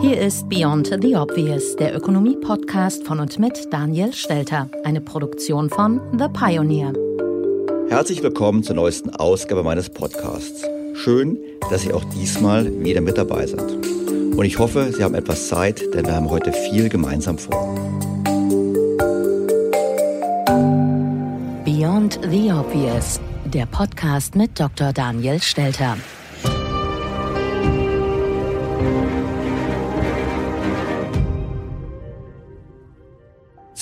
Hier ist Beyond the Obvious, der Ökonomie-Podcast von und mit Daniel Stelter, eine Produktion von The Pioneer. Herzlich willkommen zur neuesten Ausgabe meines Podcasts. Schön, dass Sie auch diesmal wieder mit dabei sind. Und ich hoffe, Sie haben etwas Zeit, denn wir haben heute viel gemeinsam vor. Beyond the Obvious, der Podcast mit Dr. Daniel Stelter.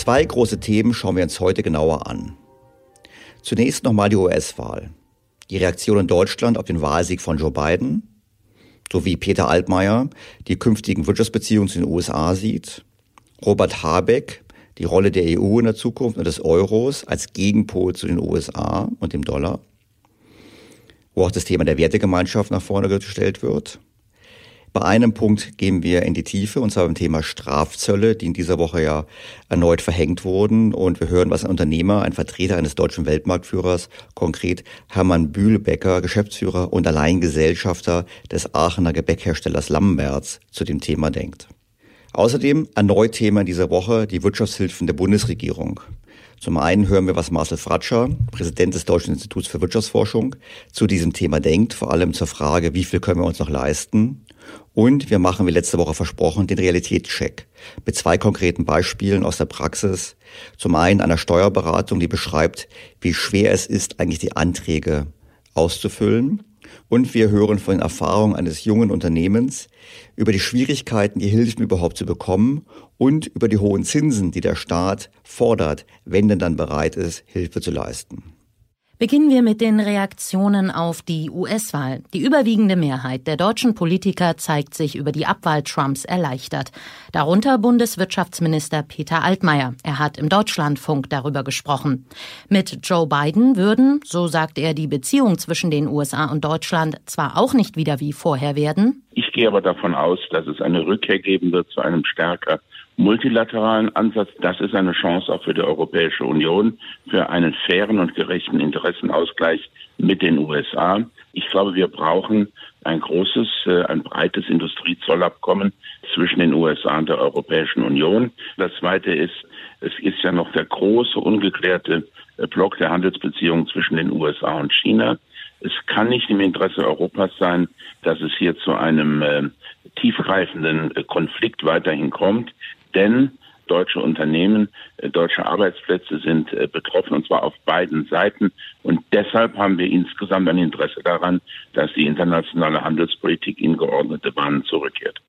Zwei große Themen schauen wir uns heute genauer an. Zunächst nochmal die US-Wahl. Die Reaktion in Deutschland auf den Wahlsieg von Joe Biden, sowie Peter Altmaier die künftigen Wirtschaftsbeziehungen zu den USA sieht, Robert Habeck die Rolle der EU in der Zukunft und des Euros als Gegenpol zu den USA und dem Dollar, wo auch das Thema der Wertegemeinschaft nach vorne gestellt wird, bei einem Punkt gehen wir in die Tiefe, und zwar beim Thema Strafzölle, die in dieser Woche ja erneut verhängt wurden. Und wir hören, was ein Unternehmer, ein Vertreter eines deutschen Weltmarktführers, konkret Hermann Bühlbecker, Geschäftsführer und Alleingesellschafter des Aachener Gebäckherstellers Lamberts, zu dem Thema denkt. Außerdem erneut Thema dieser Woche die Wirtschaftshilfen der Bundesregierung. Zum einen hören wir, was Marcel Fratscher, Präsident des Deutschen Instituts für Wirtschaftsforschung, zu diesem Thema denkt, vor allem zur Frage, wie viel können wir uns noch leisten. Und wir machen, wie letzte Woche versprochen, den Realitätscheck mit zwei konkreten Beispielen aus der Praxis. Zum einen einer Steuerberatung, die beschreibt, wie schwer es ist, eigentlich die Anträge auszufüllen. Und wir hören von den Erfahrungen eines jungen Unternehmens über die Schwierigkeiten, die Hilfen überhaupt zu bekommen und über die hohen Zinsen, die der Staat fordert, wenn denn dann bereit ist, Hilfe zu leisten. Beginnen wir mit den Reaktionen auf die US-Wahl. Die überwiegende Mehrheit der deutschen Politiker zeigt sich über die Abwahl Trumps erleichtert. Darunter Bundeswirtschaftsminister Peter Altmaier. Er hat im Deutschlandfunk darüber gesprochen. Mit Joe Biden würden, so sagt er, die Beziehung zwischen den USA und Deutschland zwar auch nicht wieder wie vorher werden. Ich gehe aber davon aus, dass es eine Rückkehr geben wird zu einem stärker multilateralen Ansatz. Das ist eine Chance auch für die Europäische Union, für einen fairen und gerechten Interessenausgleich mit den USA. Ich glaube, wir brauchen ein großes, äh, ein breites Industriezollabkommen zwischen den USA und der Europäischen Union. Das Zweite ist, es ist ja noch der große, ungeklärte äh, Block der Handelsbeziehungen zwischen den USA und China. Es kann nicht im Interesse Europas sein, dass es hier zu einem äh, tiefgreifenden Konflikt weiterhin kommt. Denn deutsche Unternehmen, äh, deutsche Arbeitsplätze sind äh, betroffen und zwar auf beiden Seiten. Und deshalb haben wir insgesamt ein Interesse daran, dass die internationale Handelspolitik in geordnete Bahnen zurückkehrt.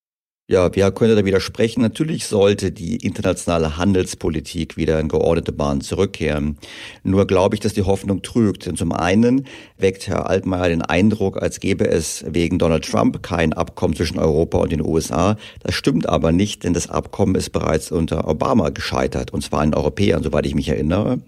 Ja, wer könnte da widersprechen? Natürlich sollte die internationale Handelspolitik wieder in geordnete Bahnen zurückkehren. Nur glaube ich, dass die Hoffnung trügt. Denn zum einen weckt Herr Altmaier den Eindruck, als gäbe es wegen Donald Trump kein Abkommen zwischen Europa und den USA. Das stimmt aber nicht, denn das Abkommen ist bereits unter Obama gescheitert, und zwar in Europäern, soweit ich mich erinnere.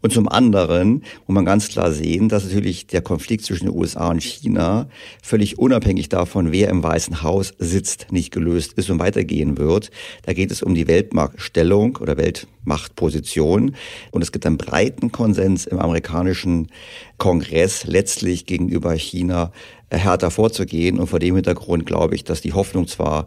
Und zum anderen muss man ganz klar sehen, dass natürlich der Konflikt zwischen den USA und China völlig unabhängig davon, wer im Weißen Haus sitzt, nicht gelöst gelöst ist und weitergehen wird. Da geht es um die Weltmarktstellung oder Weltmachtposition. Und es gibt einen breiten Konsens im amerikanischen Kongress, letztlich gegenüber China härter vorzugehen. Und vor dem Hintergrund glaube ich, dass die Hoffnung zwar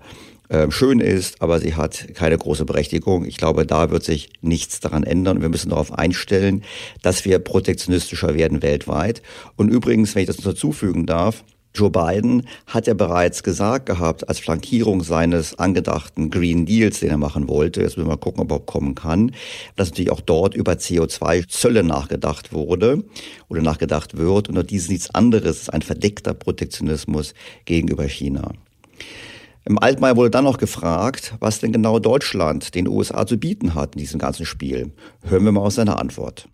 ähm, schön ist, aber sie hat keine große Berechtigung. Ich glaube, da wird sich nichts daran ändern. Wir müssen darauf einstellen, dass wir protektionistischer werden weltweit. Und übrigens, wenn ich das dazufügen darf, Joe Biden hat ja bereits gesagt gehabt, als Flankierung seines angedachten Green Deals, den er machen wollte, jetzt müssen wir mal gucken, ob er kommen kann, dass natürlich auch dort über CO2-Zölle nachgedacht wurde oder nachgedacht wird. Und dies ist nichts anderes, ist ein verdeckter Protektionismus gegenüber China. Im Altmaier wurde dann noch gefragt, was denn genau Deutschland den USA zu bieten hat in diesem ganzen Spiel. Hören wir mal aus seiner Antwort.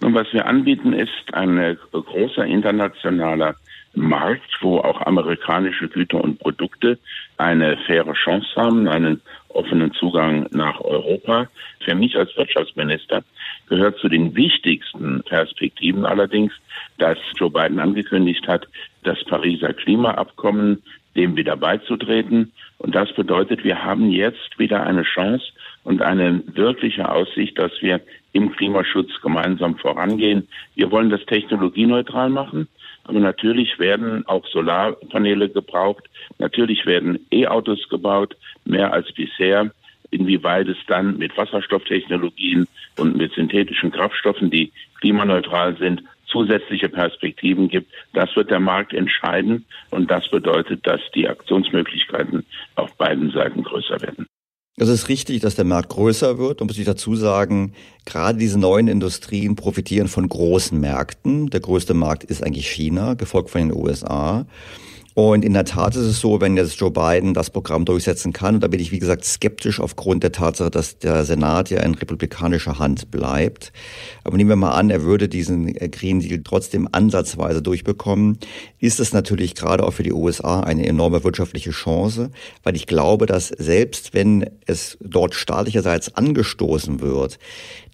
Nun, was wir anbieten, ist ein großer internationaler Markt, wo auch amerikanische Güter und Produkte eine faire Chance haben, einen offenen Zugang nach Europa. Für mich als Wirtschaftsminister gehört zu den wichtigsten Perspektiven allerdings, dass Joe Biden angekündigt hat, das Pariser Klimaabkommen dem wieder beizutreten. Und das bedeutet, wir haben jetzt wieder eine Chance und eine wirkliche Aussicht, dass wir im Klimaschutz gemeinsam vorangehen. Wir wollen das technologieneutral machen. Aber natürlich werden auch Solarpaneele gebraucht. Natürlich werden E-Autos gebaut, mehr als bisher. Inwieweit es dann mit Wasserstofftechnologien und mit synthetischen Kraftstoffen, die klimaneutral sind, zusätzliche Perspektiven gibt, das wird der Markt entscheiden. Und das bedeutet, dass die Aktionsmöglichkeiten auf beiden Seiten größer werden. Es ist richtig, dass der Markt größer wird und muss ich dazu sagen, gerade diese neuen Industrien profitieren von großen Märkten. Der größte Markt ist eigentlich China, gefolgt von den USA. Und in der Tat ist es so, wenn jetzt Joe Biden das Programm durchsetzen kann, und da bin ich wie gesagt skeptisch aufgrund der Tatsache, dass der Senat ja in republikanischer Hand bleibt. Aber nehmen wir mal an, er würde diesen Green Deal trotzdem ansatzweise durchbekommen, ist es natürlich gerade auch für die USA eine enorme wirtschaftliche Chance, weil ich glaube, dass selbst wenn es dort staatlicherseits angestoßen wird,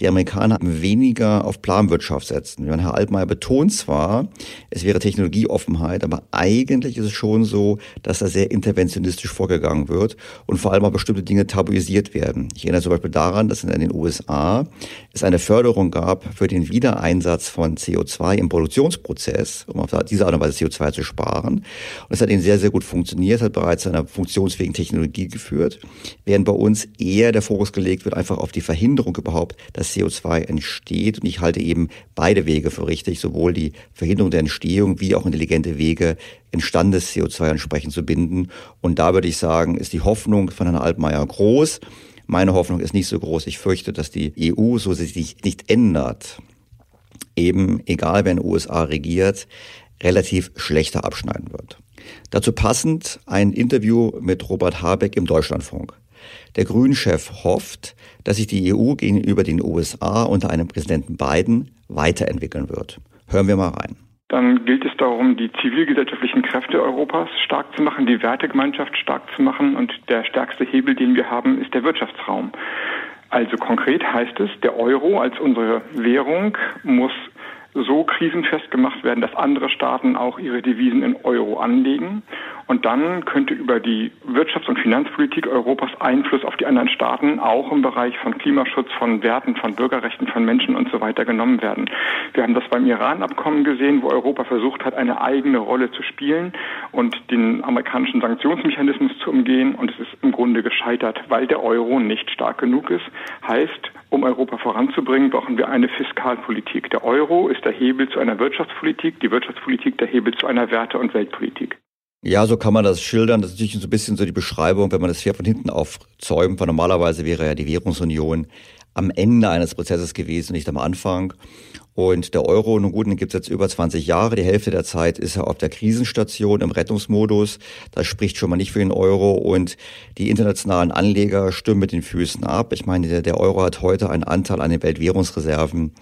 die Amerikaner weniger auf Planwirtschaft setzen. Herr Altmaier betont zwar, es wäre Technologieoffenheit, aber eigentlich ist es schon so, dass da sehr interventionistisch vorgegangen wird und vor allem auch bestimmte Dinge tabuisiert werden. Ich erinnere zum Beispiel daran, dass in den USA es eine Förderung gab für den Wiedereinsatz von CO2 im Produktionsprozess, um auf diese Art und Weise CO2 zu sparen. Und es hat ihnen sehr, sehr gut funktioniert, hat bereits zu einer funktionsfähigen Technologie geführt, während bei uns eher der Fokus gelegt wird einfach auf die Verhinderung überhaupt, dass CO2 entsteht. Und ich halte eben beide Wege für richtig, sowohl die Verhinderung der Entstehung wie auch intelligente Wege, entstandenes CO2 entsprechend zu binden. Und da würde ich sagen, ist die Hoffnung von Herrn Altmaier groß. Meine Hoffnung ist nicht so groß. Ich fürchte, dass die EU, so sie sich nicht ändert, eben, egal wer in den USA regiert, relativ schlechter abschneiden wird. Dazu passend ein Interview mit Robert Habeck im Deutschlandfunk. Der Grünchef hofft, dass sich die EU gegenüber den USA unter einem Präsidenten Biden weiterentwickeln wird. Hören wir mal rein. Dann gilt es darum, die zivilgesellschaftlichen Kräfte Europas stark zu machen, die Wertegemeinschaft stark zu machen. Und der stärkste Hebel, den wir haben, ist der Wirtschaftsraum. Also konkret heißt es, der Euro als unsere Währung muss so krisenfest gemacht werden, dass andere Staaten auch ihre Devisen in Euro anlegen. Und dann könnte über die Wirtschafts- und Finanzpolitik Europas Einfluss auf die anderen Staaten auch im Bereich von Klimaschutz, von Werten, von Bürgerrechten, von Menschen und so weiter genommen werden. Wir haben das beim Iran-Abkommen gesehen, wo Europa versucht hat, eine eigene Rolle zu spielen und den amerikanischen Sanktionsmechanismus zu umgehen. Und es ist im Grunde gescheitert, weil der Euro nicht stark genug ist. Heißt, um Europa voranzubringen, brauchen wir eine Fiskalpolitik. Der Euro ist der Hebel zu einer Wirtschaftspolitik, die Wirtschaftspolitik der Hebel zu einer Werte- und Weltpolitik. Ja, so kann man das schildern. Das ist natürlich so ein bisschen so die Beschreibung, wenn man das Pferd von hinten aufzäumt, weil normalerweise wäre ja die Währungsunion am Ende eines Prozesses gewesen, nicht am Anfang. Und der Euro, nun gut, den gibt es jetzt über 20 Jahre. Die Hälfte der Zeit ist er auf der Krisenstation im Rettungsmodus. Das spricht schon mal nicht für den Euro. Und die internationalen Anleger stimmen mit den Füßen ab. Ich meine, der, Euro hat heute einen Anteil an den Weltwährungsreserven,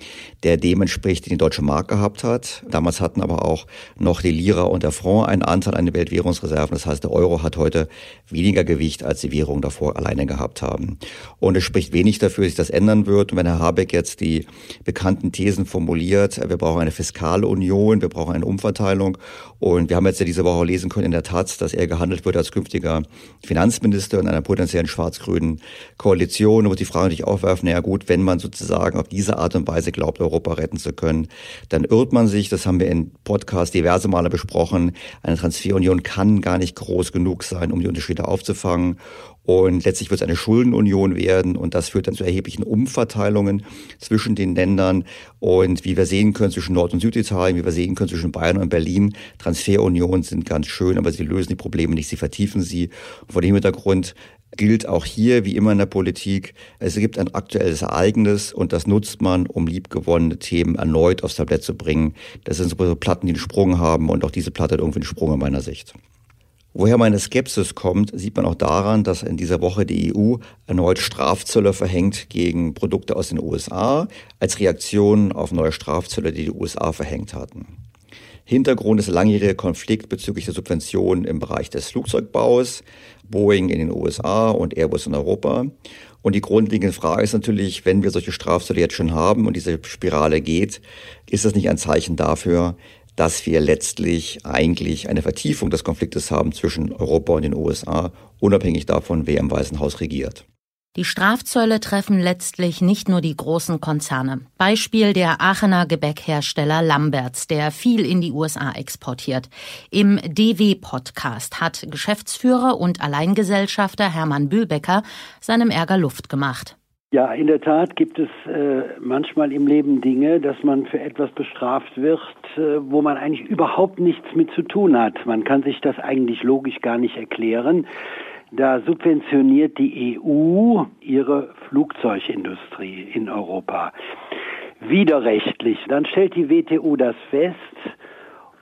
der dem entspricht, den die deutsche Mark gehabt hat. Damals hatten aber auch noch die Lira und der Franc einen Anteil an den Weltwährungsreserven. Das heißt, der Euro hat heute weniger Gewicht, als die Währungen davor alleine gehabt haben. Und es spricht wenig dafür, dass sich das ändern wird. Und wenn Herr Habeck jetzt die bekannten Thesen vom formuliert, wir brauchen eine Fiskalunion, wir brauchen eine Umverteilung. Und wir haben jetzt ja diese Woche lesen können in der Taz, dass er gehandelt wird als künftiger Finanzminister in einer potenziellen schwarz-grünen Koalition. Wird die Frage natürlich aufwerfen, naja gut, wenn man sozusagen auf diese Art und Weise glaubt, Europa retten zu können, dann irrt man sich. Das haben wir in Podcast diverse Male besprochen. Eine Transferunion kann gar nicht groß genug sein, um die Unterschiede aufzufangen. Und letztlich wird es eine Schuldenunion werden und das führt dann zu erheblichen Umverteilungen zwischen den Ländern. Und wie wir sehen können zwischen Nord- und Süditalien, wie wir sehen können zwischen Bayern und Berlin, Transferunionen sind ganz schön, aber sie lösen die Probleme nicht, sie vertiefen sie. Und vor dem Hintergrund gilt auch hier, wie immer in der Politik, es gibt ein aktuelles Ereignis und das nutzt man, um liebgewonnene Themen erneut aufs Tablett zu bringen. Das sind so Platten, die einen Sprung haben und auch diese Platte hat irgendwie einen Sprung in meiner Sicht. Woher meine Skepsis kommt, sieht man auch daran, dass in dieser Woche die EU erneut Strafzölle verhängt gegen Produkte aus den USA als Reaktion auf neue Strafzölle, die die USA verhängt hatten. Hintergrund ist langjähriger Konflikt bezüglich der Subventionen im Bereich des Flugzeugbaus, Boeing in den USA und Airbus in Europa. Und die grundlegende Frage ist natürlich, wenn wir solche Strafzölle jetzt schon haben und diese Spirale geht, ist das nicht ein Zeichen dafür, dass wir letztlich eigentlich eine Vertiefung des Konfliktes haben zwischen Europa und den USA, unabhängig davon, wer im Weißen Haus regiert. Die Strafzölle treffen letztlich nicht nur die großen Konzerne. Beispiel der Aachener Gebäckhersteller Lamberts, der viel in die USA exportiert. Im DW-Podcast hat Geschäftsführer und Alleingesellschafter Hermann Bühlbecker seinem Ärger Luft gemacht. Ja, in der Tat gibt es äh, manchmal im Leben Dinge, dass man für etwas bestraft wird, äh, wo man eigentlich überhaupt nichts mit zu tun hat. Man kann sich das eigentlich logisch gar nicht erklären. Da subventioniert die EU ihre Flugzeugindustrie in Europa widerrechtlich. Dann stellt die WTO das fest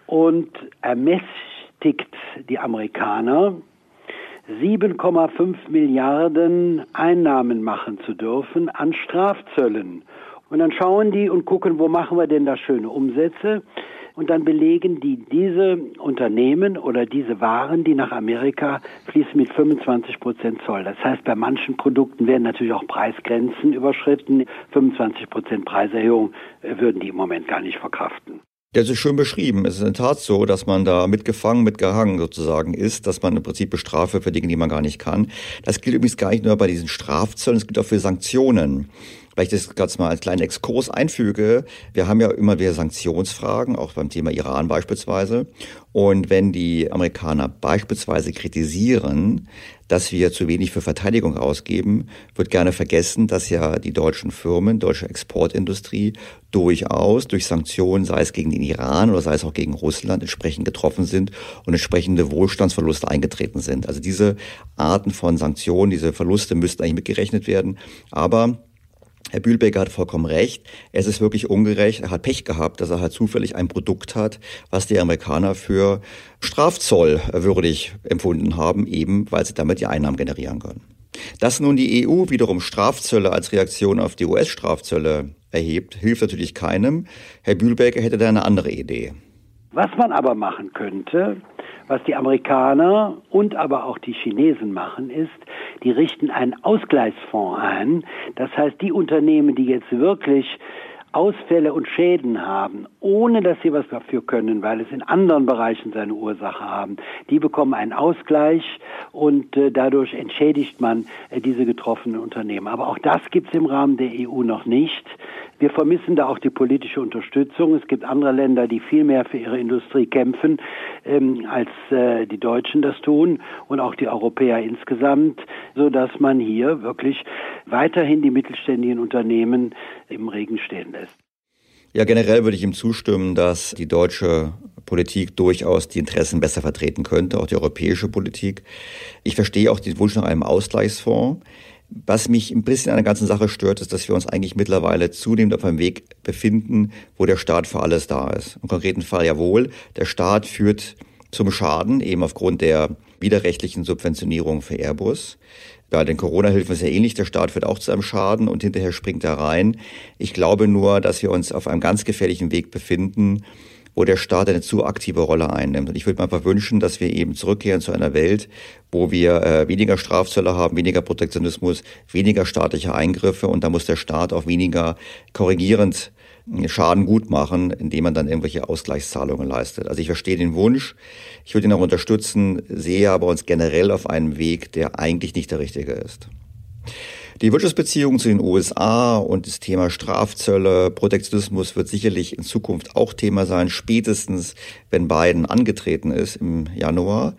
und ermächtigt die Amerikaner, 7,5 Milliarden Einnahmen machen zu dürfen an Strafzöllen. Und dann schauen die und gucken, wo machen wir denn da schöne Umsätze? Und dann belegen die diese Unternehmen oder diese Waren, die nach Amerika fließen, mit 25 Prozent Zoll. Das heißt, bei manchen Produkten werden natürlich auch Preisgrenzen überschritten. 25 Prozent Preiserhöhung äh, würden die im Moment gar nicht verkraften. Das ist schön beschrieben. Es ist in der Tat so, dass man da mitgefangen, mitgehangen sozusagen ist, dass man im Prinzip bestrafe für Dinge, die man gar nicht kann. Das gilt übrigens gar nicht nur bei diesen Strafzöllen, es gilt auch für Sanktionen. Weil ich das gerade mal als kleinen Exkurs einfüge, wir haben ja immer wieder Sanktionsfragen, auch beim Thema Iran beispielsweise. Und wenn die Amerikaner beispielsweise kritisieren, dass wir zu wenig für Verteidigung ausgeben, wird gerne vergessen, dass ja die deutschen Firmen, deutsche Exportindustrie durchaus durch Sanktionen, sei es gegen den Iran oder sei es auch gegen Russland, entsprechend getroffen sind und entsprechende Wohlstandsverluste eingetreten sind. Also diese Arten von Sanktionen, diese Verluste müssten eigentlich mitgerechnet werden. Aber Herr Bühlbecker hat vollkommen recht. Es ist wirklich ungerecht. Er hat Pech gehabt, dass er halt zufällig ein Produkt hat, was die Amerikaner für strafzollwürdig empfunden haben, eben weil sie damit die Einnahmen generieren können. Dass nun die EU wiederum Strafzölle als Reaktion auf die US-Strafzölle erhebt, hilft natürlich keinem. Herr Bühlbecker hätte da eine andere Idee. Was man aber machen könnte, was die Amerikaner und aber auch die Chinesen machen, ist, die richten einen Ausgleichsfonds ein. Das heißt, die Unternehmen, die jetzt wirklich Ausfälle und Schäden haben, ohne dass sie was dafür können, weil es in anderen Bereichen seine Ursache haben, die bekommen einen Ausgleich und äh, dadurch entschädigt man äh, diese getroffenen Unternehmen. Aber auch das gibt es im Rahmen der EU noch nicht. Wir vermissen da auch die politische Unterstützung. Es gibt andere Länder, die viel mehr für ihre Industrie kämpfen, ähm, als äh, die Deutschen das tun und auch die Europäer insgesamt, so dass man hier wirklich weiterhin die mittelständigen Unternehmen im Regen stehen lässt. Ja, generell würde ich ihm zustimmen, dass die deutsche Politik durchaus die Interessen besser vertreten könnte, auch die europäische Politik. Ich verstehe auch den Wunsch nach einem Ausgleichsfonds. Was mich ein bisschen an der ganzen Sache stört, ist, dass wir uns eigentlich mittlerweile zunehmend auf einem Weg befinden, wo der Staat für alles da ist. Im konkreten Fall jawohl, der Staat führt zum Schaden, eben aufgrund der widerrechtlichen Subventionierung für Airbus. Bei den Corona-Hilfen ist ja ähnlich, der Staat führt auch zu einem Schaden und hinterher springt er rein. Ich glaube nur, dass wir uns auf einem ganz gefährlichen Weg befinden, wo der Staat eine zu aktive Rolle einnimmt. Und ich würde mir einfach wünschen, dass wir eben zurückkehren zu einer Welt, wo wir äh, weniger Strafzölle haben, weniger Protektionismus, weniger staatliche Eingriffe und da muss der Staat auch weniger korrigierend äh, Schaden gut machen, indem man dann irgendwelche Ausgleichszahlungen leistet. Also ich verstehe den Wunsch, ich würde ihn auch unterstützen, sehe aber uns generell auf einem Weg, der eigentlich nicht der richtige ist. Die Wirtschaftsbeziehungen zu den USA und das Thema Strafzölle, Protektionismus wird sicherlich in Zukunft auch Thema sein, spätestens wenn Biden angetreten ist im Januar.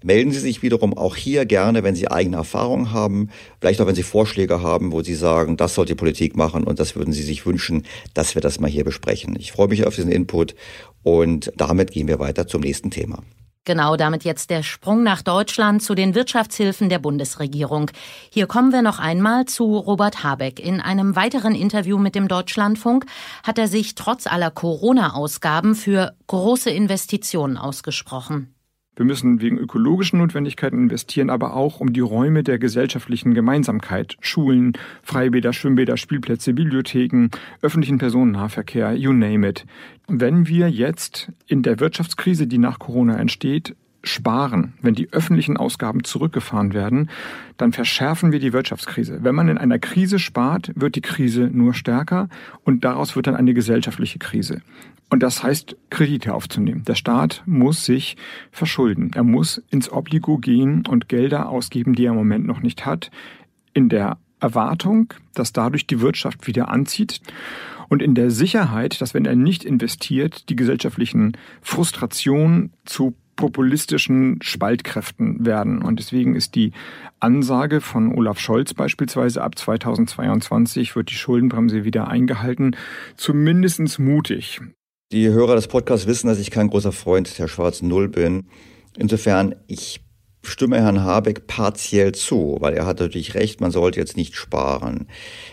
Melden Sie sich wiederum auch hier gerne, wenn Sie eigene Erfahrungen haben, vielleicht auch wenn Sie Vorschläge haben, wo Sie sagen, das sollte die Politik machen und das würden Sie sich wünschen, dass wir das mal hier besprechen. Ich freue mich auf diesen Input und damit gehen wir weiter zum nächsten Thema. Genau damit jetzt der Sprung nach Deutschland zu den Wirtschaftshilfen der Bundesregierung. Hier kommen wir noch einmal zu Robert Habeck. In einem weiteren Interview mit dem Deutschlandfunk hat er sich trotz aller Corona-Ausgaben für große Investitionen ausgesprochen. Wir müssen wegen ökologischen Notwendigkeiten investieren, aber auch um die Räume der gesellschaftlichen Gemeinsamkeit. Schulen, Freibäder, Schwimmbäder, Spielplätze, Bibliotheken, öffentlichen Personennahverkehr, you name it. Wenn wir jetzt in der Wirtschaftskrise, die nach Corona entsteht, sparen, wenn die öffentlichen Ausgaben zurückgefahren werden, dann verschärfen wir die Wirtschaftskrise. Wenn man in einer Krise spart, wird die Krise nur stärker und daraus wird dann eine gesellschaftliche Krise. Und das heißt, Kredite aufzunehmen. Der Staat muss sich verschulden. Er muss ins Obligo gehen und Gelder ausgeben, die er im Moment noch nicht hat, in der Erwartung, dass dadurch die Wirtschaft wieder anzieht und in der Sicherheit, dass wenn er nicht investiert, die gesellschaftlichen Frustrationen zu populistischen Spaltkräften werden. Und deswegen ist die Ansage von Olaf Scholz beispielsweise ab 2022 wird die Schuldenbremse wieder eingehalten, zumindestens mutig. Die Hörer des Podcasts wissen, dass ich kein großer Freund der schwarzen Null bin. Insofern, ich stimme Herrn Habeck partiell zu, weil er hat natürlich recht, man sollte jetzt nicht sparen.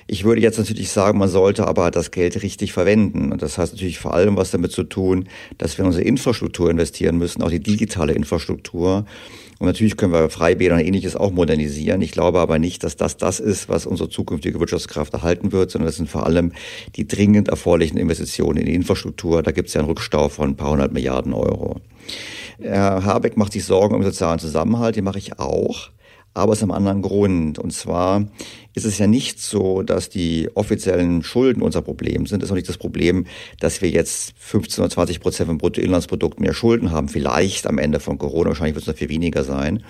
Ich würde jetzt natürlich sagen, man sollte aber das Geld richtig verwenden. Und das heißt natürlich vor allem was damit zu tun, dass wir in unsere Infrastruktur investieren müssen, auch die digitale Infrastruktur. Und natürlich können wir Freibäder und ähnliches auch modernisieren. Ich glaube aber nicht, dass das das ist, was unsere zukünftige Wirtschaftskraft erhalten wird, sondern das sind vor allem die dringend erforderlichen Investitionen in die Infrastruktur. Da gibt es ja einen Rückstau von ein paar hundert Milliarden Euro. Herr Habeck macht sich Sorgen um sozialen Zusammenhalt, den mache ich auch aber aus einem anderen Grund. Und zwar ist es ja nicht so, dass die offiziellen Schulden unser Problem sind. Es ist auch nicht das Problem, dass wir jetzt 15 oder 20 Prozent vom Bruttoinlandsprodukt mehr Schulden haben. Vielleicht am Ende von Corona, wahrscheinlich wird es noch viel weniger sein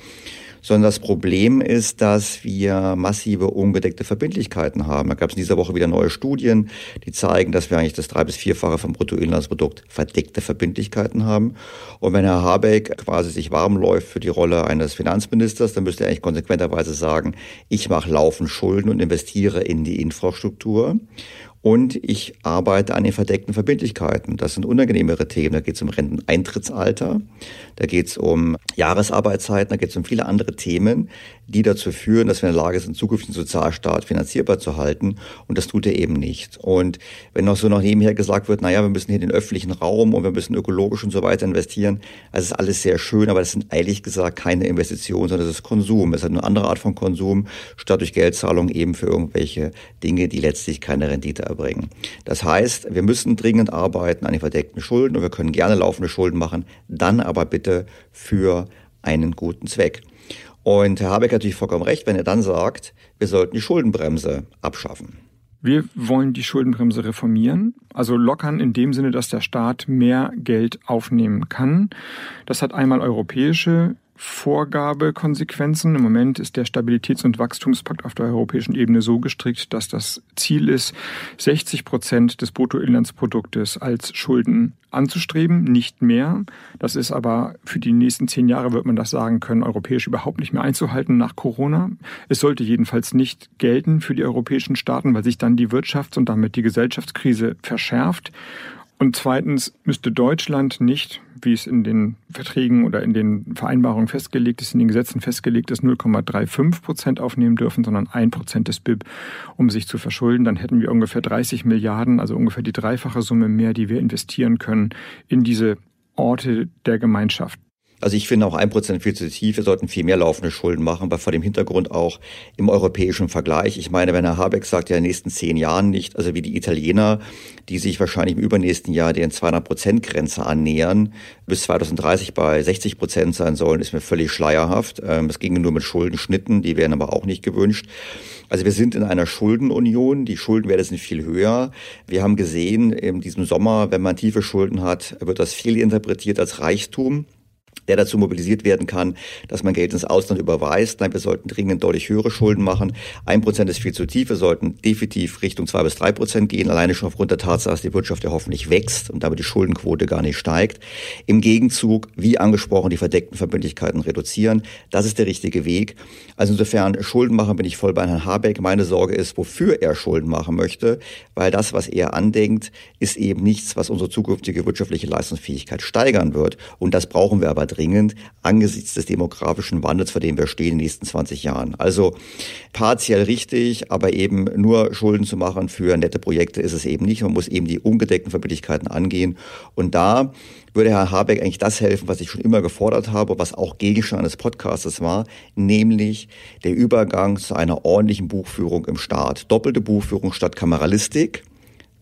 sondern das Problem ist, dass wir massive ungedeckte Verbindlichkeiten haben. Da gab es in dieser Woche wieder neue Studien, die zeigen, dass wir eigentlich das drei- bis vierfache vom Bruttoinlandsprodukt verdeckte Verbindlichkeiten haben. Und wenn Herr Habeck quasi sich warm läuft für die Rolle eines Finanzministers, dann müsste er eigentlich konsequenterweise sagen, ich mache laufend Schulden und investiere in die Infrastruktur und ich arbeite an den verdeckten Verbindlichkeiten. Das sind unangenehmere Themen. Da geht es um Renteneintrittsalter, da geht es um Jahresarbeitszeiten, da geht es um viele andere Themen, die dazu führen, dass wir in der Lage sind, zukünftigen Sozialstaat finanzierbar zu halten. Und das tut er eben nicht. Und wenn noch so noch nebenher gesagt wird, naja, wir müssen hier den öffentlichen Raum und wir müssen ökologisch und so weiter investieren, das ist alles sehr schön, aber das sind ehrlich gesagt keine Investitionen, sondern das ist Konsum. Es ist eine andere Art von Konsum, statt durch Geldzahlung eben für irgendwelche Dinge, die letztlich keine Rendite erbringen. Das heißt, wir müssen dringend arbeiten an den verdeckten Schulden und wir können gerne laufende Schulden machen, dann aber bitte für einen guten Zweck. Und Herr Habeck hat natürlich vollkommen recht, wenn er dann sagt, wir sollten die Schuldenbremse abschaffen. Wir wollen die Schuldenbremse reformieren, also lockern in dem Sinne, dass der Staat mehr Geld aufnehmen kann. Das hat einmal europäische Vorgabekonsequenzen. Im Moment ist der Stabilitäts- und Wachstumspakt auf der europäischen Ebene so gestrickt, dass das Ziel ist, 60 Prozent des Bruttoinlandsproduktes als Schulden anzustreben, nicht mehr. Das ist aber für die nächsten zehn Jahre, wird man das sagen können, europäisch überhaupt nicht mehr einzuhalten nach Corona. Es sollte jedenfalls nicht gelten für die europäischen Staaten, weil sich dann die Wirtschafts- und damit die Gesellschaftskrise verschärft. Und zweitens müsste Deutschland nicht, wie es in den Verträgen oder in den Vereinbarungen festgelegt ist, in den Gesetzen festgelegt ist, 0,35 Prozent aufnehmen dürfen, sondern ein Prozent des BIP, um sich zu verschulden. Dann hätten wir ungefähr 30 Milliarden, also ungefähr die dreifache Summe mehr, die wir investieren können in diese Orte der Gemeinschaft. Also ich finde auch ein Prozent viel zu tief. Wir sollten viel mehr laufende Schulden machen, aber vor dem Hintergrund auch im europäischen Vergleich. Ich meine, wenn Herr Habeck sagt, ja in den nächsten zehn Jahren nicht, also wie die Italiener, die sich wahrscheinlich im übernächsten Jahr den 200 Prozent Grenze annähern, bis 2030 bei 60 Prozent sein sollen, ist mir völlig schleierhaft. Ähm, es ginge nur mit Schuldenschnitten, die wären aber auch nicht gewünscht. Also wir sind in einer Schuldenunion. Die Schuldenwerte sind viel höher. Wir haben gesehen, in diesem Sommer, wenn man tiefe Schulden hat, wird das viel interpretiert als Reichtum der dazu mobilisiert werden kann, dass man Geld ins Ausland überweist. Nein, wir sollten dringend deutlich höhere Schulden machen. Ein Prozent ist viel zu tief. Wir sollten definitiv Richtung zwei bis drei Prozent gehen, alleine schon aufgrund der Tatsache, dass die Wirtschaft ja hoffentlich wächst und damit die Schuldenquote gar nicht steigt. Im Gegenzug, wie angesprochen, die verdeckten Verbindlichkeiten reduzieren. Das ist der richtige Weg. Also insofern Schulden machen bin ich voll bei Herrn Habeck. Meine Sorge ist, wofür er Schulden machen möchte, weil das, was er andenkt, ist eben nichts, was unsere zukünftige wirtschaftliche Leistungsfähigkeit steigern wird. Und das brauchen wir aber dringend angesichts des demografischen Wandels, vor dem wir stehen in den nächsten 20 Jahren. Also partiell richtig, aber eben nur Schulden zu machen für nette Projekte ist es eben nicht. Man muss eben die ungedeckten Verbindlichkeiten angehen. Und da würde Herr Habeck eigentlich das helfen, was ich schon immer gefordert habe, was auch Gegenstand eines Podcastes war, nämlich der Übergang zu einer ordentlichen Buchführung im Staat. Doppelte Buchführung statt Kameralistik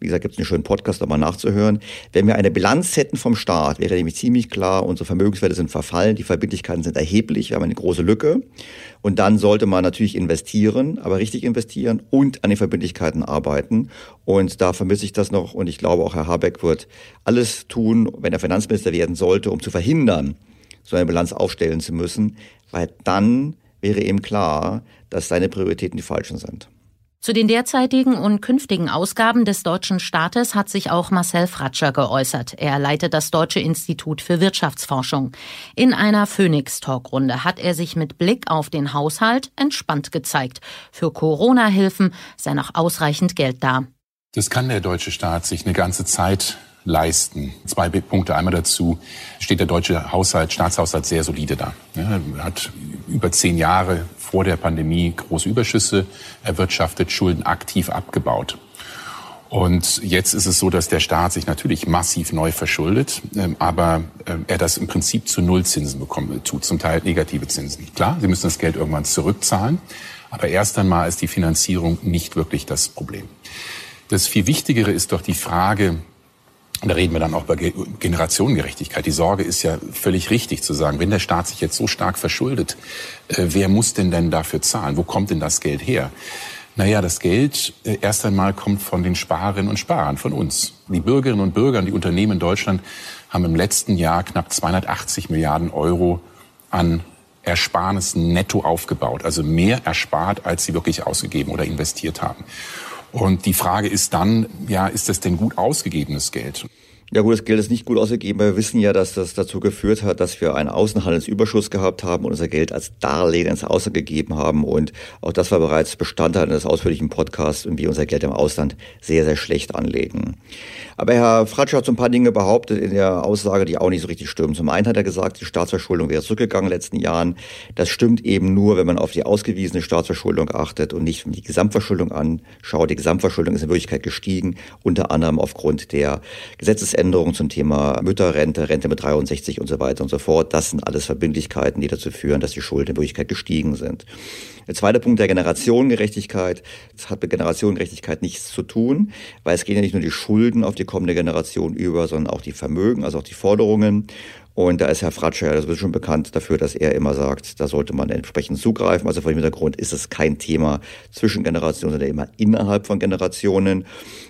wie gesagt, gibt es einen schönen Podcast, nochmal nachzuhören. Wenn wir eine Bilanz hätten vom Staat, wäre nämlich ziemlich klar, unsere Vermögenswerte sind verfallen, die Verbindlichkeiten sind erheblich, wir haben eine große Lücke. Und dann sollte man natürlich investieren, aber richtig investieren und an den Verbindlichkeiten arbeiten. Und da vermisse ich das noch. Und ich glaube, auch Herr Habeck wird alles tun, wenn er Finanzminister werden sollte, um zu verhindern, so eine Bilanz aufstellen zu müssen, weil dann wäre eben klar, dass seine Prioritäten die falschen sind. Zu den derzeitigen und künftigen Ausgaben des deutschen Staates hat sich auch Marcel Fratscher geäußert. Er leitet das Deutsche Institut für Wirtschaftsforschung. In einer Phoenix-Talkrunde hat er sich mit Blick auf den Haushalt entspannt gezeigt. Für Corona-Hilfen sei noch ausreichend Geld da. Das kann der deutsche Staat sich eine ganze Zeit leisten. Zwei Punkte. Einmal dazu steht der deutsche Haushalt, Staatshaushalt sehr solide da. Er hat über zehn Jahre vor der Pandemie große Überschüsse erwirtschaftet, Schulden aktiv abgebaut. Und jetzt ist es so, dass der Staat sich natürlich massiv neu verschuldet, ähm, aber ähm, er das im Prinzip zu Nullzinsen bekommen tut, zum Teil negative Zinsen. Klar, Sie müssen das Geld irgendwann zurückzahlen, aber erst einmal ist die Finanzierung nicht wirklich das Problem. Das viel Wichtigere ist doch die Frage, da reden wir dann auch über Generationengerechtigkeit. Die Sorge ist ja völlig richtig zu sagen, wenn der Staat sich jetzt so stark verschuldet, äh, wer muss denn denn dafür zahlen? Wo kommt denn das Geld her? Naja, das Geld äh, erst einmal kommt von den Sparerinnen und Sparern, von uns. Die Bürgerinnen und Bürger und die Unternehmen in Deutschland haben im letzten Jahr knapp 280 Milliarden Euro an Ersparnissen netto aufgebaut. Also mehr erspart, als sie wirklich ausgegeben oder investiert haben. Und die Frage ist dann, ja, ist das denn gut ausgegebenes Geld? Ja gut, das Geld ist nicht gut ausgegeben, wir wissen ja, dass das dazu geführt hat, dass wir einen Außenhandelsüberschuss gehabt haben und unser Geld als Darlehen ins Ausland gegeben haben. Und auch das war bereits Bestandteil eines ausführlichen Podcasts und wir unser Geld im Ausland sehr, sehr schlecht anlegen. Aber Herr Fratscher hat so ein paar Dinge behauptet in der Aussage, die auch nicht so richtig stimmen. Zum einen hat er gesagt, die Staatsverschuldung wäre zurückgegangen in den letzten Jahren. Das stimmt eben nur, wenn man auf die ausgewiesene Staatsverschuldung achtet und nicht die Gesamtverschuldung anschaut. Die Gesamtverschuldung ist in Wirklichkeit gestiegen, unter anderem aufgrund der Gesetzesänderungen zum Thema Mütterrente, Rente mit 63 und so weiter und so fort. Das sind alles Verbindlichkeiten, die dazu führen, dass die Schulden in Wirklichkeit gestiegen sind. Der zweite Punkt der Generationengerechtigkeit. Das hat mit Generationengerechtigkeit nichts zu tun, weil es gehen ja nicht nur die Schulden auf die kommende Generation über, sondern auch die Vermögen, also auch die Forderungen. Und da ist Herr Fratscher, das wird schon bekannt dafür, dass er immer sagt, da sollte man entsprechend zugreifen. Also vor dem Hintergrund ist es kein Thema zwischen Generationen, sondern immer innerhalb von Generationen.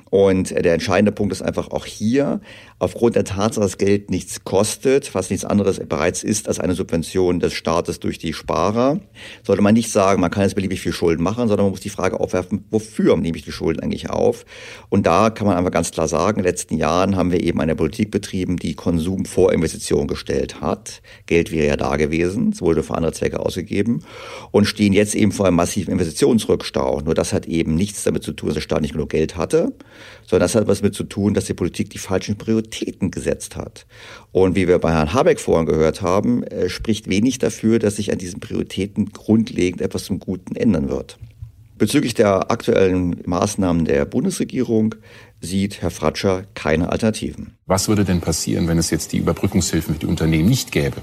Und der entscheidende Punkt ist einfach auch hier, aufgrund der Tatsache, dass Geld nichts kostet, was nichts anderes bereits ist als eine Subvention des Staates durch die Sparer, sollte man nicht sagen, man kann jetzt beliebig viel Schulden machen, sondern man muss die Frage aufwerfen, wofür nehme ich die Schulden eigentlich auf? Und da kann man einfach ganz klar sagen, in den letzten Jahren haben wir eben eine Politik betrieben, die Konsum vor Investition gestellt hat. Geld wäre ja da gewesen, es wurde für andere Zwecke ausgegeben und stehen jetzt eben vor einem massiven Investitionsrückstau. Nur das hat eben nichts damit zu tun, dass der Staat nicht genug Geld hatte, sondern das hat was damit zu tun, dass die Politik die falschen Prioritäten gesetzt hat. Und wie wir bei Herrn Habeck vorhin gehört haben, äh, spricht wenig dafür, dass sich an diesen Prioritäten grundlegend etwas zum Guten ändern wird. Bezüglich der aktuellen Maßnahmen der Bundesregierung sieht Herr Fratscher keine Alternativen. Was würde denn passieren, wenn es jetzt die Überbrückungshilfen für die Unternehmen nicht gäbe?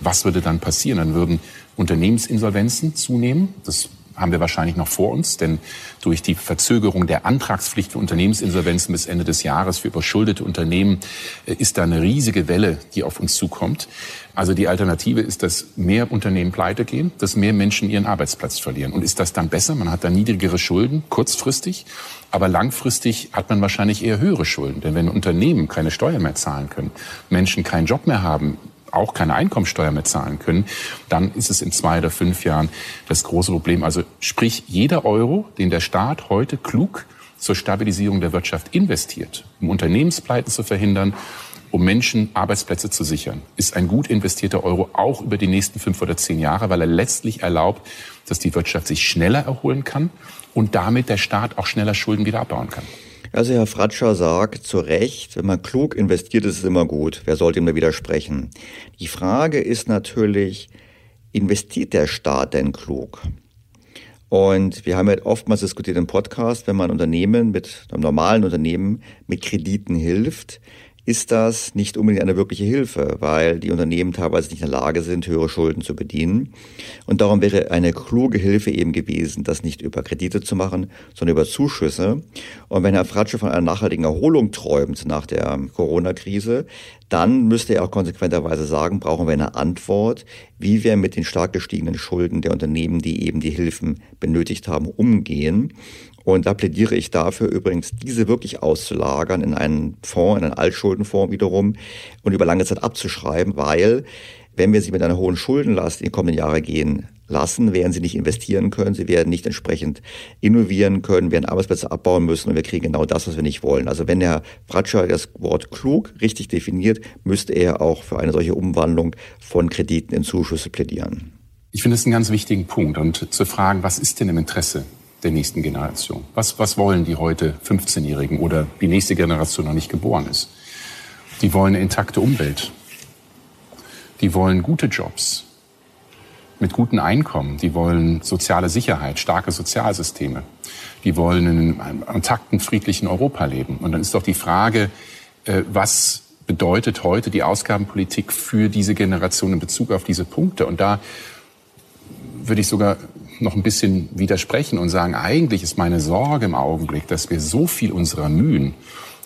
Was würde dann passieren? Dann würden Unternehmensinsolvenzen zunehmen. Das haben wir wahrscheinlich noch vor uns, denn durch die Verzögerung der Antragspflicht für Unternehmensinsolvenzen bis Ende des Jahres für überschuldete Unternehmen äh, ist da eine riesige Welle, die auf uns zukommt. Also die Alternative ist, dass mehr Unternehmen pleite gehen, dass mehr Menschen ihren Arbeitsplatz verlieren. Und ist das dann besser? Man hat dann niedrigere Schulden, kurzfristig, aber langfristig hat man wahrscheinlich eher höhere Schulden. Denn wenn Unternehmen keine Steuern mehr zahlen können, Menschen keinen Job mehr haben, auch keine Einkommensteuer mehr zahlen können, dann ist es in zwei oder fünf Jahren das große Problem. Also sprich, jeder Euro, den der Staat heute klug zur Stabilisierung der Wirtschaft investiert, um Unternehmenspleiten zu verhindern, um Menschen Arbeitsplätze zu sichern, ist ein gut investierter Euro auch über die nächsten fünf oder zehn Jahre, weil er letztlich erlaubt, dass die Wirtschaft sich schneller erholen kann und damit der Staat auch schneller Schulden wieder abbauen kann. Also Herr Fratscher sagt zu Recht, wenn man klug investiert, ist es immer gut. Wer sollte ihm da widersprechen? Die Frage ist natürlich, investiert der Staat denn klug? Und wir haben ja oftmals diskutiert im Podcast, wenn man Unternehmen mit einem normalen Unternehmen mit Krediten hilft, ist das nicht unbedingt eine wirkliche Hilfe, weil die Unternehmen teilweise nicht in der Lage sind, höhere Schulden zu bedienen. Und darum wäre eine kluge Hilfe eben gewesen, das nicht über Kredite zu machen, sondern über Zuschüsse. Und wenn Herr Fratsche von einer nachhaltigen Erholung träumt nach der Corona-Krise, dann müsste er auch konsequenterweise sagen, brauchen wir eine Antwort, wie wir mit den stark gestiegenen Schulden der Unternehmen, die eben die Hilfen benötigt haben, umgehen. Und da plädiere ich dafür übrigens, diese wirklich auszulagern in einen Fonds, in einen Altschuldenfonds wiederum und über lange Zeit abzuschreiben, weil wenn wir sie mit einer hohen Schuldenlast in die kommenden Jahre gehen lassen, werden sie nicht investieren können, sie werden nicht entsprechend innovieren können, werden Arbeitsplätze abbauen müssen und wir kriegen genau das, was wir nicht wollen. Also wenn Herr Fratscher das Wort klug richtig definiert, müsste er auch für eine solche Umwandlung von Krediten in Zuschüsse plädieren. Ich finde es einen ganz wichtigen Punkt und zu fragen, was ist denn im Interesse der nächsten Generation? Was, was wollen die heute 15-Jährigen oder die nächste Generation noch nicht geboren ist? Die wollen eine intakte Umwelt. Die wollen gute Jobs mit guten Einkommen. Die wollen soziale Sicherheit, starke Sozialsysteme. Die wollen in einem intakten, friedlichen Europa leben. Und dann ist doch die Frage, äh, was bedeutet heute die Ausgabenpolitik für diese Generation in Bezug auf diese Punkte? Und da würde ich sogar noch ein bisschen widersprechen und sagen, eigentlich ist meine Sorge im Augenblick, dass wir so viel unserer Mühen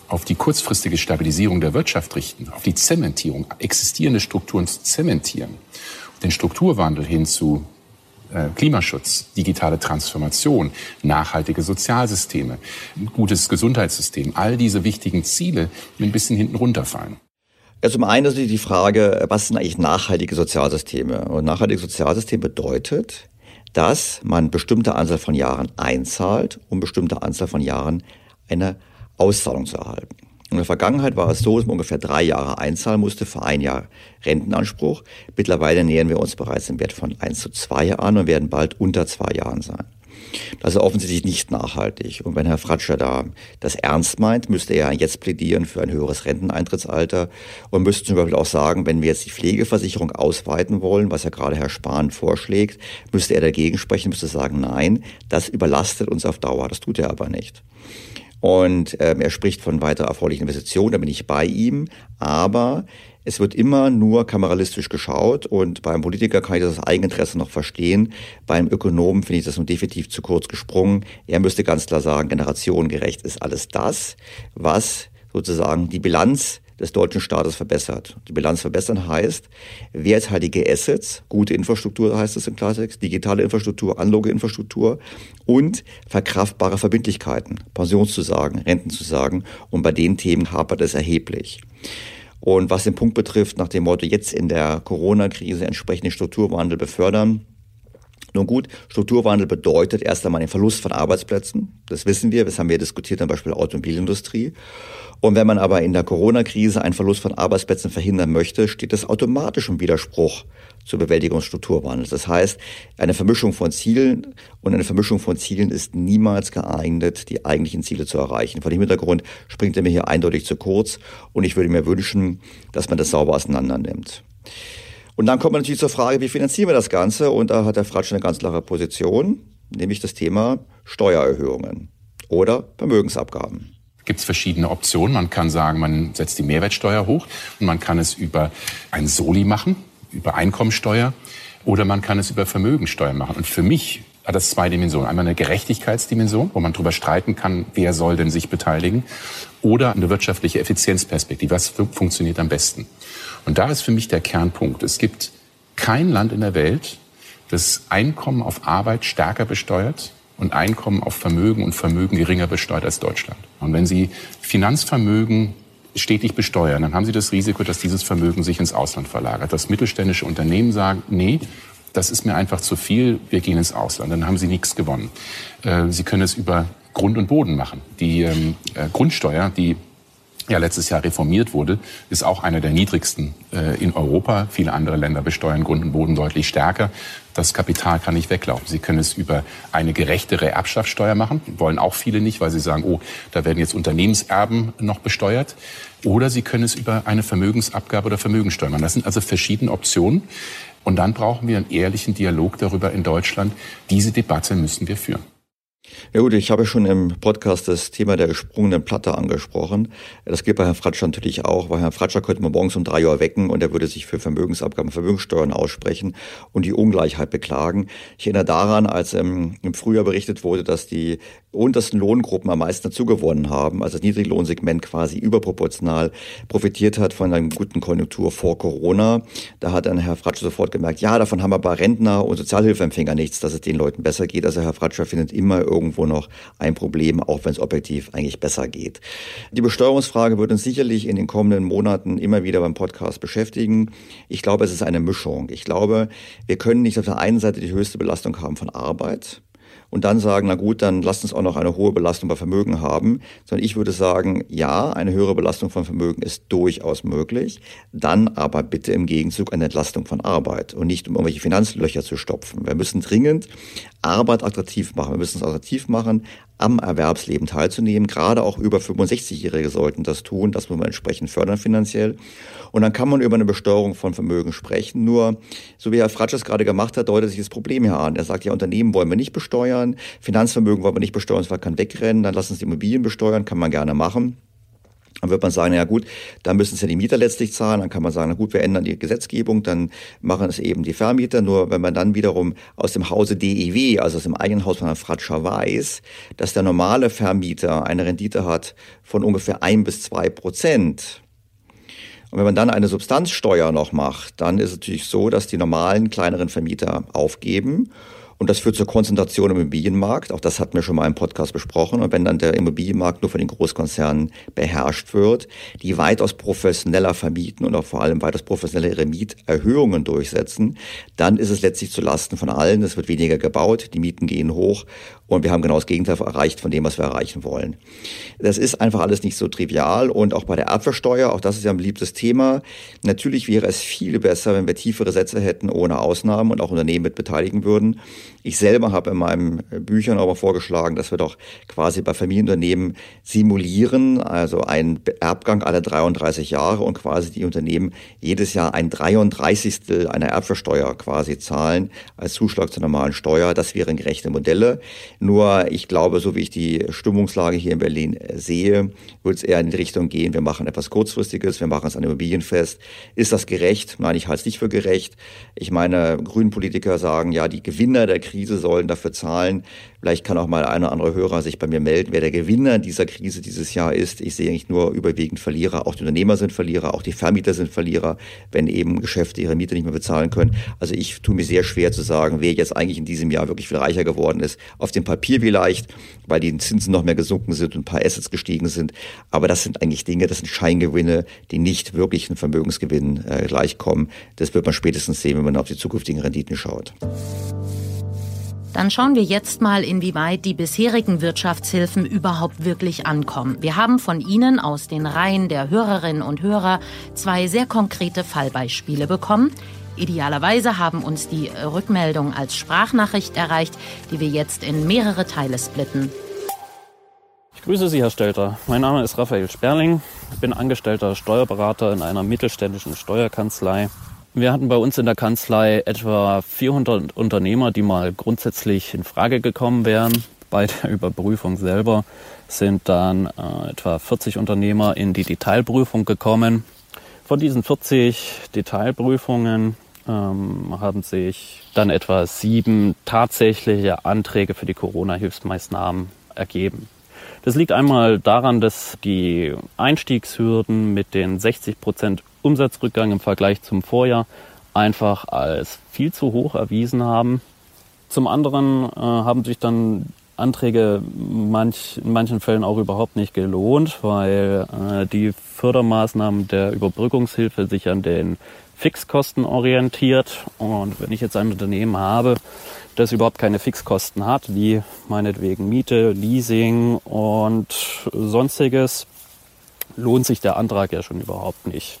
auf die kurzfristige Stabilisierung der Wirtschaft richten, auf die Zementierung, existierende Strukturen zu zementieren, den Strukturwandel hin zu äh, Klimaschutz, digitale Transformation, nachhaltige Sozialsysteme, gutes Gesundheitssystem, all diese wichtigen Ziele ein bisschen hinten runterfallen. Ja, zum einen ist die Frage, was sind eigentlich nachhaltige Sozialsysteme? Und nachhaltiges Sozialsystem bedeutet, dass man bestimmte Anzahl von Jahren einzahlt, um bestimmte Anzahl von Jahren eine Auszahlung zu erhalten. In der Vergangenheit war es so, dass man ungefähr drei Jahre einzahlen musste für ein Jahr Rentenanspruch. Mittlerweile nähern wir uns bereits im Wert von eins zu zwei an und werden bald unter zwei Jahren sein. Das ist offensichtlich nicht nachhaltig. Und wenn Herr Fratscher da das ernst meint, müsste er jetzt plädieren für ein höheres Renteneintrittsalter und müsste zum Beispiel auch sagen, wenn wir jetzt die Pflegeversicherung ausweiten wollen, was ja gerade Herr Spahn vorschlägt, müsste er dagegen sprechen, müsste sagen, nein, das überlastet uns auf Dauer. Das tut er aber nicht. Und ähm, er spricht von weiter erforderlichen Investitionen, da bin ich bei ihm. Aber es wird immer nur kameralistisch geschaut und beim Politiker kann ich das Eigeninteresse noch verstehen. Beim Ökonomen finde ich das nun definitiv zu kurz gesprungen. Er müsste ganz klar sagen, generationengerecht ist alles das, was sozusagen die Bilanz des deutschen Staates verbessert. Die Bilanz verbessern heißt, werthaltige Assets, gute Infrastruktur heißt es im Klartext, digitale Infrastruktur, analoge Infrastruktur und verkraftbare Verbindlichkeiten, Pensionszusagen, Rentenzusagen und bei den Themen hapert es erheblich. Und was den Punkt betrifft, nach dem Motto jetzt in der Corona-Krise entsprechenden Strukturwandel befördern, Nun gut, Strukturwandel bedeutet erst einmal den Verlust von Arbeitsplätzen. Das wissen wir, das haben wir diskutiert, zum Beispiel Automobilindustrie. Und wenn man aber in der Corona-Krise einen Verlust von Arbeitsplätzen verhindern möchte, steht das automatisch im Widerspruch zur Bewältigung des Strukturwandels. Das heißt, eine Vermischung von Zielen und eine Vermischung von Zielen ist niemals geeignet, die eigentlichen Ziele zu erreichen. Vor dem Hintergrund springt er mir hier eindeutig zu kurz und ich würde mir wünschen, dass man das sauber auseinander nimmt. Und dann kommt man natürlich zur Frage, wie finanzieren wir das Ganze? Und da hat der Fratsch eine ganz klare Position, nämlich das Thema Steuererhöhungen oder Vermögensabgaben gibt es verschiedene Optionen. Man kann sagen, man setzt die Mehrwertsteuer hoch und man kann es über ein Soli machen, über Einkommensteuer oder man kann es über Vermögensteuer machen. Und für mich hat das zwei Dimensionen. Einmal eine Gerechtigkeitsdimension, wo man darüber streiten kann, wer soll denn sich beteiligen, oder eine wirtschaftliche Effizienzperspektive. Was funktioniert am besten? Und da ist für mich der Kernpunkt. Es gibt kein Land in der Welt, das Einkommen auf Arbeit stärker besteuert und Einkommen auf Vermögen und Vermögen geringer besteuert als Deutschland. Und wenn Sie Finanzvermögen stetig besteuern, dann haben Sie das Risiko, dass dieses Vermögen sich ins Ausland verlagert. Dass mittelständische Unternehmen sagen, nee, das ist mir einfach zu viel, wir gehen ins Ausland. Dann haben Sie nichts gewonnen. Äh, Sie können es über Grund und Boden machen. Die ähm, äh, Grundsteuer, die ja letztes Jahr reformiert wurde, ist auch einer der niedrigsten äh, in Europa. Viele andere Länder besteuern Grund und Boden deutlich stärker. Das Kapital kann nicht weglaufen. Sie können es über eine gerechtere Erbschaftssteuer machen. Wollen auch viele nicht, weil sie sagen, oh, da werden jetzt Unternehmenserben noch besteuert. Oder Sie können es über eine Vermögensabgabe oder Vermögensteuer machen. Das sind also verschiedene Optionen. Und dann brauchen wir einen ehrlichen Dialog darüber in Deutschland. Diese Debatte müssen wir führen. Ja gut, ich habe schon im Podcast das Thema der gesprungenen Platte angesprochen. Das gilt bei Herrn Fratscher natürlich auch, weil Herrn Fratscher könnte man morgens um drei Uhr wecken und er würde sich für Vermögensabgaben, Vermögenssteuern aussprechen und die Ungleichheit beklagen. Ich erinnere daran, als ähm, im Frühjahr berichtet wurde, dass die untersten Lohngruppen am meisten dazugewonnen haben, also das Niedriglohnsegment quasi überproportional profitiert hat von einer guten Konjunktur vor Corona. Da hat dann Herr Fratscher sofort gemerkt, ja, davon haben aber Rentner und Sozialhilfeempfänger nichts, dass es den Leuten besser geht. Also Herr Fratscher findet immer irgendwo noch ein Problem, auch wenn es objektiv eigentlich besser geht. Die Besteuerungsfrage wird uns sicherlich in den kommenden Monaten immer wieder beim Podcast beschäftigen. Ich glaube, es ist eine Mischung. Ich glaube, wir können nicht auf der einen Seite die höchste Belastung haben von Arbeit und dann sagen, na gut, dann lasst uns auch noch eine hohe Belastung bei Vermögen haben, sondern ich würde sagen, ja, eine höhere Belastung von Vermögen ist durchaus möglich, dann aber bitte im Gegenzug eine Entlastung von Arbeit und nicht um irgendwelche Finanzlöcher zu stopfen. Wir müssen dringend Arbeit attraktiv machen. Wir müssen es attraktiv machen, am Erwerbsleben teilzunehmen. Gerade auch über 65-Jährige sollten das tun. Das muss man entsprechend fördern finanziell. Und dann kann man über eine Besteuerung von Vermögen sprechen. Nur, so wie Herr Fratsch es gerade gemacht hat, deutet sich das Problem hier an. Er sagt, ja, Unternehmen wollen wir nicht besteuern, Finanzvermögen wollen wir nicht besteuern, es kann wegrennen, dann lassen Sie Immobilien besteuern, kann man gerne machen. Dann wird man sagen, ja gut, dann müssen es ja die Mieter letztlich zahlen. Dann kann man sagen, na gut, wir ändern die Gesetzgebung, dann machen es eben die Vermieter. Nur wenn man dann wiederum aus dem Hause DEW, also aus dem eigenen Haus von Herrn Fratscher weiß, dass der normale Vermieter eine Rendite hat von ungefähr ein bis zwei Prozent, und wenn man dann eine Substanzsteuer noch macht, dann ist es natürlich so, dass die normalen kleineren Vermieter aufgeben und das führt zur Konzentration im Immobilienmarkt. Auch das hatten wir schon mal im Podcast besprochen. Und wenn dann der Immobilienmarkt nur von den Großkonzernen beherrscht wird, die weitaus professioneller vermieten und auch vor allem weitaus professioneller ihre Mieterhöhungen durchsetzen, dann ist es letztlich zu Lasten von allen. Es wird weniger gebaut, die Mieten gehen hoch und wir haben genau das Gegenteil erreicht von dem, was wir erreichen wollen. Das ist einfach alles nicht so trivial und auch bei der Erbversteuer, auch das ist ja ein beliebtes Thema. Natürlich wäre es viel besser, wenn wir tiefere Sätze hätten ohne Ausnahmen und auch Unternehmen mit beteiligen würden. Ich selber habe in meinen Büchern aber vorgeschlagen, dass wir doch quasi bei Familienunternehmen simulieren, also einen Erbgang alle 33 Jahre und quasi die Unternehmen jedes Jahr ein 33. einer Erbversteuer quasi zahlen als Zuschlag zur normalen Steuer. Das wären gerechte Modelle. Nur ich glaube, so wie ich die Stimmungslage hier in Berlin sehe, wird es eher in die Richtung gehen, wir machen etwas Kurzfristiges, wir machen es an Immobilien fest. Ist das gerecht? Nein, ich halte es nicht für gerecht. Ich meine, Grünen Politiker sagen, ja, die Gewinner der Krise sollen dafür zahlen. Vielleicht kann auch mal einer oder andere Hörer sich bei mir melden, wer der Gewinner dieser Krise dieses Jahr ist. Ich sehe eigentlich nur überwiegend Verlierer. Auch die Unternehmer sind Verlierer, auch die Vermieter sind Verlierer, wenn eben Geschäfte ihre Miete nicht mehr bezahlen können. Also ich tue mir sehr schwer zu sagen, wer jetzt eigentlich in diesem Jahr wirklich viel reicher geworden ist. Auf dem Papier vielleicht, weil die Zinsen noch mehr gesunken sind und ein paar Assets gestiegen sind. Aber das sind eigentlich Dinge, das sind Scheingewinne, die nicht wirklich einem Vermögensgewinn äh, gleichkommen. Das wird man spätestens sehen, wenn man auf die zukünftigen Renditen schaut. Dann schauen wir jetzt mal, inwieweit die bisherigen Wirtschaftshilfen überhaupt wirklich ankommen. Wir haben von Ihnen aus den Reihen der Hörerinnen und Hörer zwei sehr konkrete Fallbeispiele bekommen. Idealerweise haben uns die Rückmeldung als Sprachnachricht erreicht, die wir jetzt in mehrere Teile splitten. Ich grüße Sie, Herr Stelter. Mein Name ist Raphael Sperling. Ich bin angestellter Steuerberater in einer mittelständischen Steuerkanzlei. Wir hatten bei uns in der Kanzlei etwa 400 Unternehmer, die mal grundsätzlich in Frage gekommen wären. Bei der Überprüfung selber sind dann äh, etwa 40 Unternehmer in die Detailprüfung gekommen. Von diesen 40 Detailprüfungen ähm, haben sich dann etwa sieben tatsächliche Anträge für die Corona-Hilfsmaßnahmen ergeben. Das liegt einmal daran, dass die Einstiegshürden mit den 60 Prozent Umsatzrückgang im Vergleich zum Vorjahr einfach als viel zu hoch erwiesen haben. Zum anderen äh, haben sich dann Anträge manch, in manchen Fällen auch überhaupt nicht gelohnt, weil äh, die Fördermaßnahmen der Überbrückungshilfe sich an den Fixkosten orientiert. Und wenn ich jetzt ein Unternehmen habe, das überhaupt keine Fixkosten hat, wie meinetwegen Miete, Leasing und sonstiges, lohnt sich der Antrag ja schon überhaupt nicht.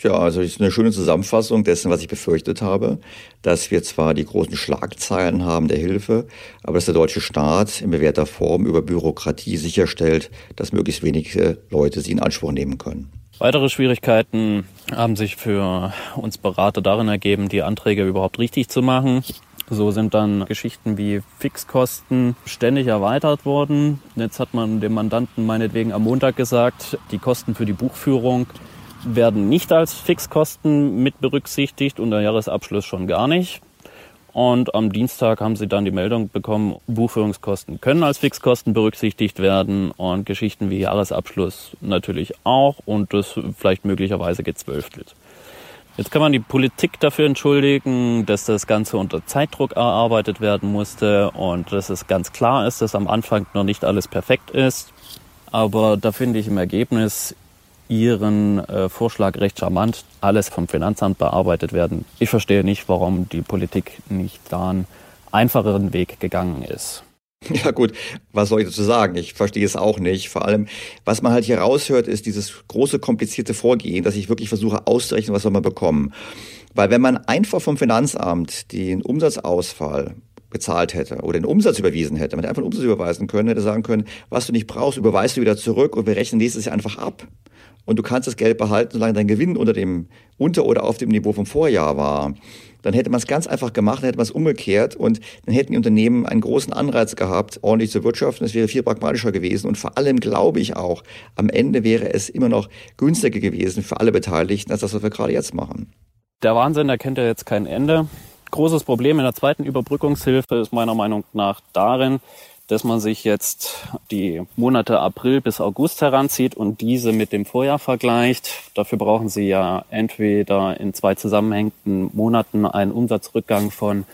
Ja, also ist eine schöne Zusammenfassung dessen, was ich befürchtet habe, dass wir zwar die großen Schlagzeilen haben der Hilfe, aber dass der deutsche Staat in bewährter Form über Bürokratie sicherstellt, dass möglichst wenige Leute sie in Anspruch nehmen können. Weitere Schwierigkeiten haben sich für uns Berater darin ergeben, die Anträge überhaupt richtig zu machen. So sind dann Geschichten wie Fixkosten ständig erweitert worden. Jetzt hat man dem Mandanten meinetwegen am Montag gesagt, die Kosten für die Buchführung werden nicht als Fixkosten mit berücksichtigt und der Jahresabschluss schon gar nicht. Und am Dienstag haben sie dann die Meldung bekommen, Buchführungskosten können als Fixkosten berücksichtigt werden und Geschichten wie Jahresabschluss natürlich auch und das vielleicht möglicherweise gezwölftelt. Jetzt kann man die Politik dafür entschuldigen, dass das Ganze unter Zeitdruck erarbeitet werden musste und dass es ganz klar ist, dass am Anfang noch nicht alles perfekt ist. Aber da finde ich im Ergebnis Ihren äh, Vorschlag recht charmant, alles vom Finanzamt bearbeitet werden. Ich verstehe nicht, warum die Politik nicht da einen einfacheren Weg gegangen ist. Ja gut, was soll ich dazu sagen? Ich verstehe es auch nicht. Vor allem, was man halt hier raushört, ist dieses große, komplizierte Vorgehen, dass ich wirklich versuche auszurechnen, was soll man bekommen. Weil wenn man einfach vom Finanzamt den Umsatzausfall bezahlt hätte oder den Umsatz überwiesen hätte, man hätte einfach den Umsatz überweisen können, hätte sagen können, was du nicht brauchst, überweist du wieder zurück und wir rechnen nächstes Jahr einfach ab und du kannst das Geld behalten, solange dein Gewinn unter dem, unter oder auf dem Niveau vom Vorjahr war. Dann hätte man es ganz einfach gemacht, dann hätte man es umgekehrt und dann hätten die Unternehmen einen großen Anreiz gehabt, ordentlich zu wirtschaften. Es wäre viel pragmatischer gewesen und vor allem glaube ich auch, am Ende wäre es immer noch günstiger gewesen für alle Beteiligten, als das, was wir gerade jetzt machen. Der Wahnsinn erkennt ja jetzt kein Ende. Großes Problem in der zweiten Überbrückungshilfe ist meiner Meinung nach darin, dass man sich jetzt die Monate April bis August heranzieht und diese mit dem Vorjahr vergleicht. Dafür brauchen Sie ja entweder in zwei zusammenhängenden Monaten einen Umsatzrückgang von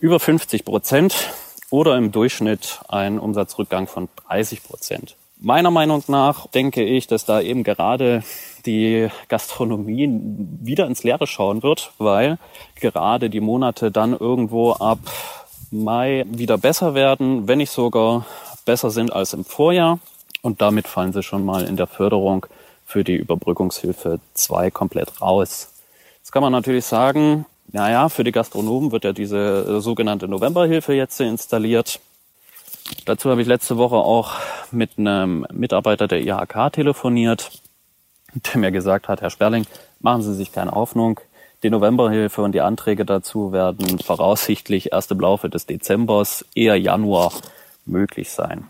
über 50 Prozent oder im Durchschnitt einen Umsatzrückgang von 30 Prozent. Meiner Meinung nach denke ich, dass da eben gerade die Gastronomie wieder ins Leere schauen wird, weil gerade die Monate dann irgendwo ab Mai wieder besser werden, wenn nicht sogar besser sind als im Vorjahr. Und damit fallen sie schon mal in der Förderung für die Überbrückungshilfe 2 komplett raus. Jetzt kann man natürlich sagen, naja, für die Gastronomen wird ja diese sogenannte Novemberhilfe jetzt installiert. Dazu habe ich letzte Woche auch mit einem Mitarbeiter der IHK telefoniert, der mir gesagt hat, Herr Sperling, machen Sie sich keine Hoffnung. Die Novemberhilfe und die Anträge dazu werden voraussichtlich erst im Laufe des Dezembers, eher Januar möglich sein.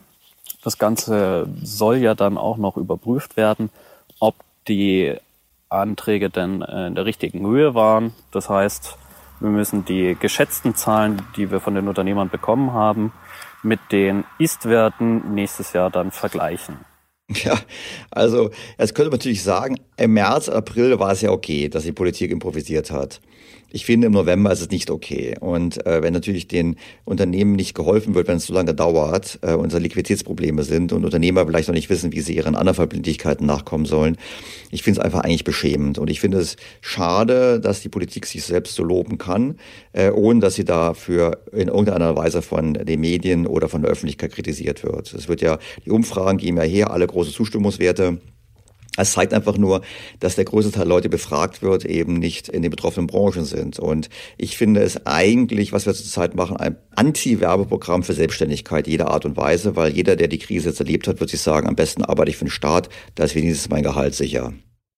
Das Ganze soll ja dann auch noch überprüft werden, ob die Anträge denn in der richtigen Höhe waren. Das heißt, wir müssen die geschätzten Zahlen, die wir von den Unternehmern bekommen haben, mit den Ist-Werten nächstes Jahr dann vergleichen. Ja, also jetzt könnte man natürlich sagen, im März, April war es ja okay, dass die Politik improvisiert hat. Ich finde, im November ist es nicht okay. Und äh, wenn natürlich den Unternehmen nicht geholfen wird, wenn es so lange dauert, äh, unsere Liquiditätsprobleme sind und Unternehmer vielleicht noch nicht wissen, wie sie ihren anderen Verbindlichkeiten nachkommen sollen, ich finde es einfach eigentlich beschämend. Und ich finde es schade, dass die Politik sich selbst so loben kann, äh, ohne dass sie dafür in irgendeiner Weise von den Medien oder von der Öffentlichkeit kritisiert wird. Es wird ja, die Umfragen geben ja her, alle große Zustimmungswerte. Es zeigt einfach nur, dass der größte Teil Leute befragt wird, eben nicht in den betroffenen Branchen sind. Und ich finde es eigentlich, was wir zurzeit machen, ein Anti-Werbeprogramm für Selbstständigkeit jeder Art und Weise, weil jeder, der die Krise jetzt erlebt hat, wird sich sagen, am besten arbeite ich für den Staat, da ist wenigstens mein Gehalt sicher.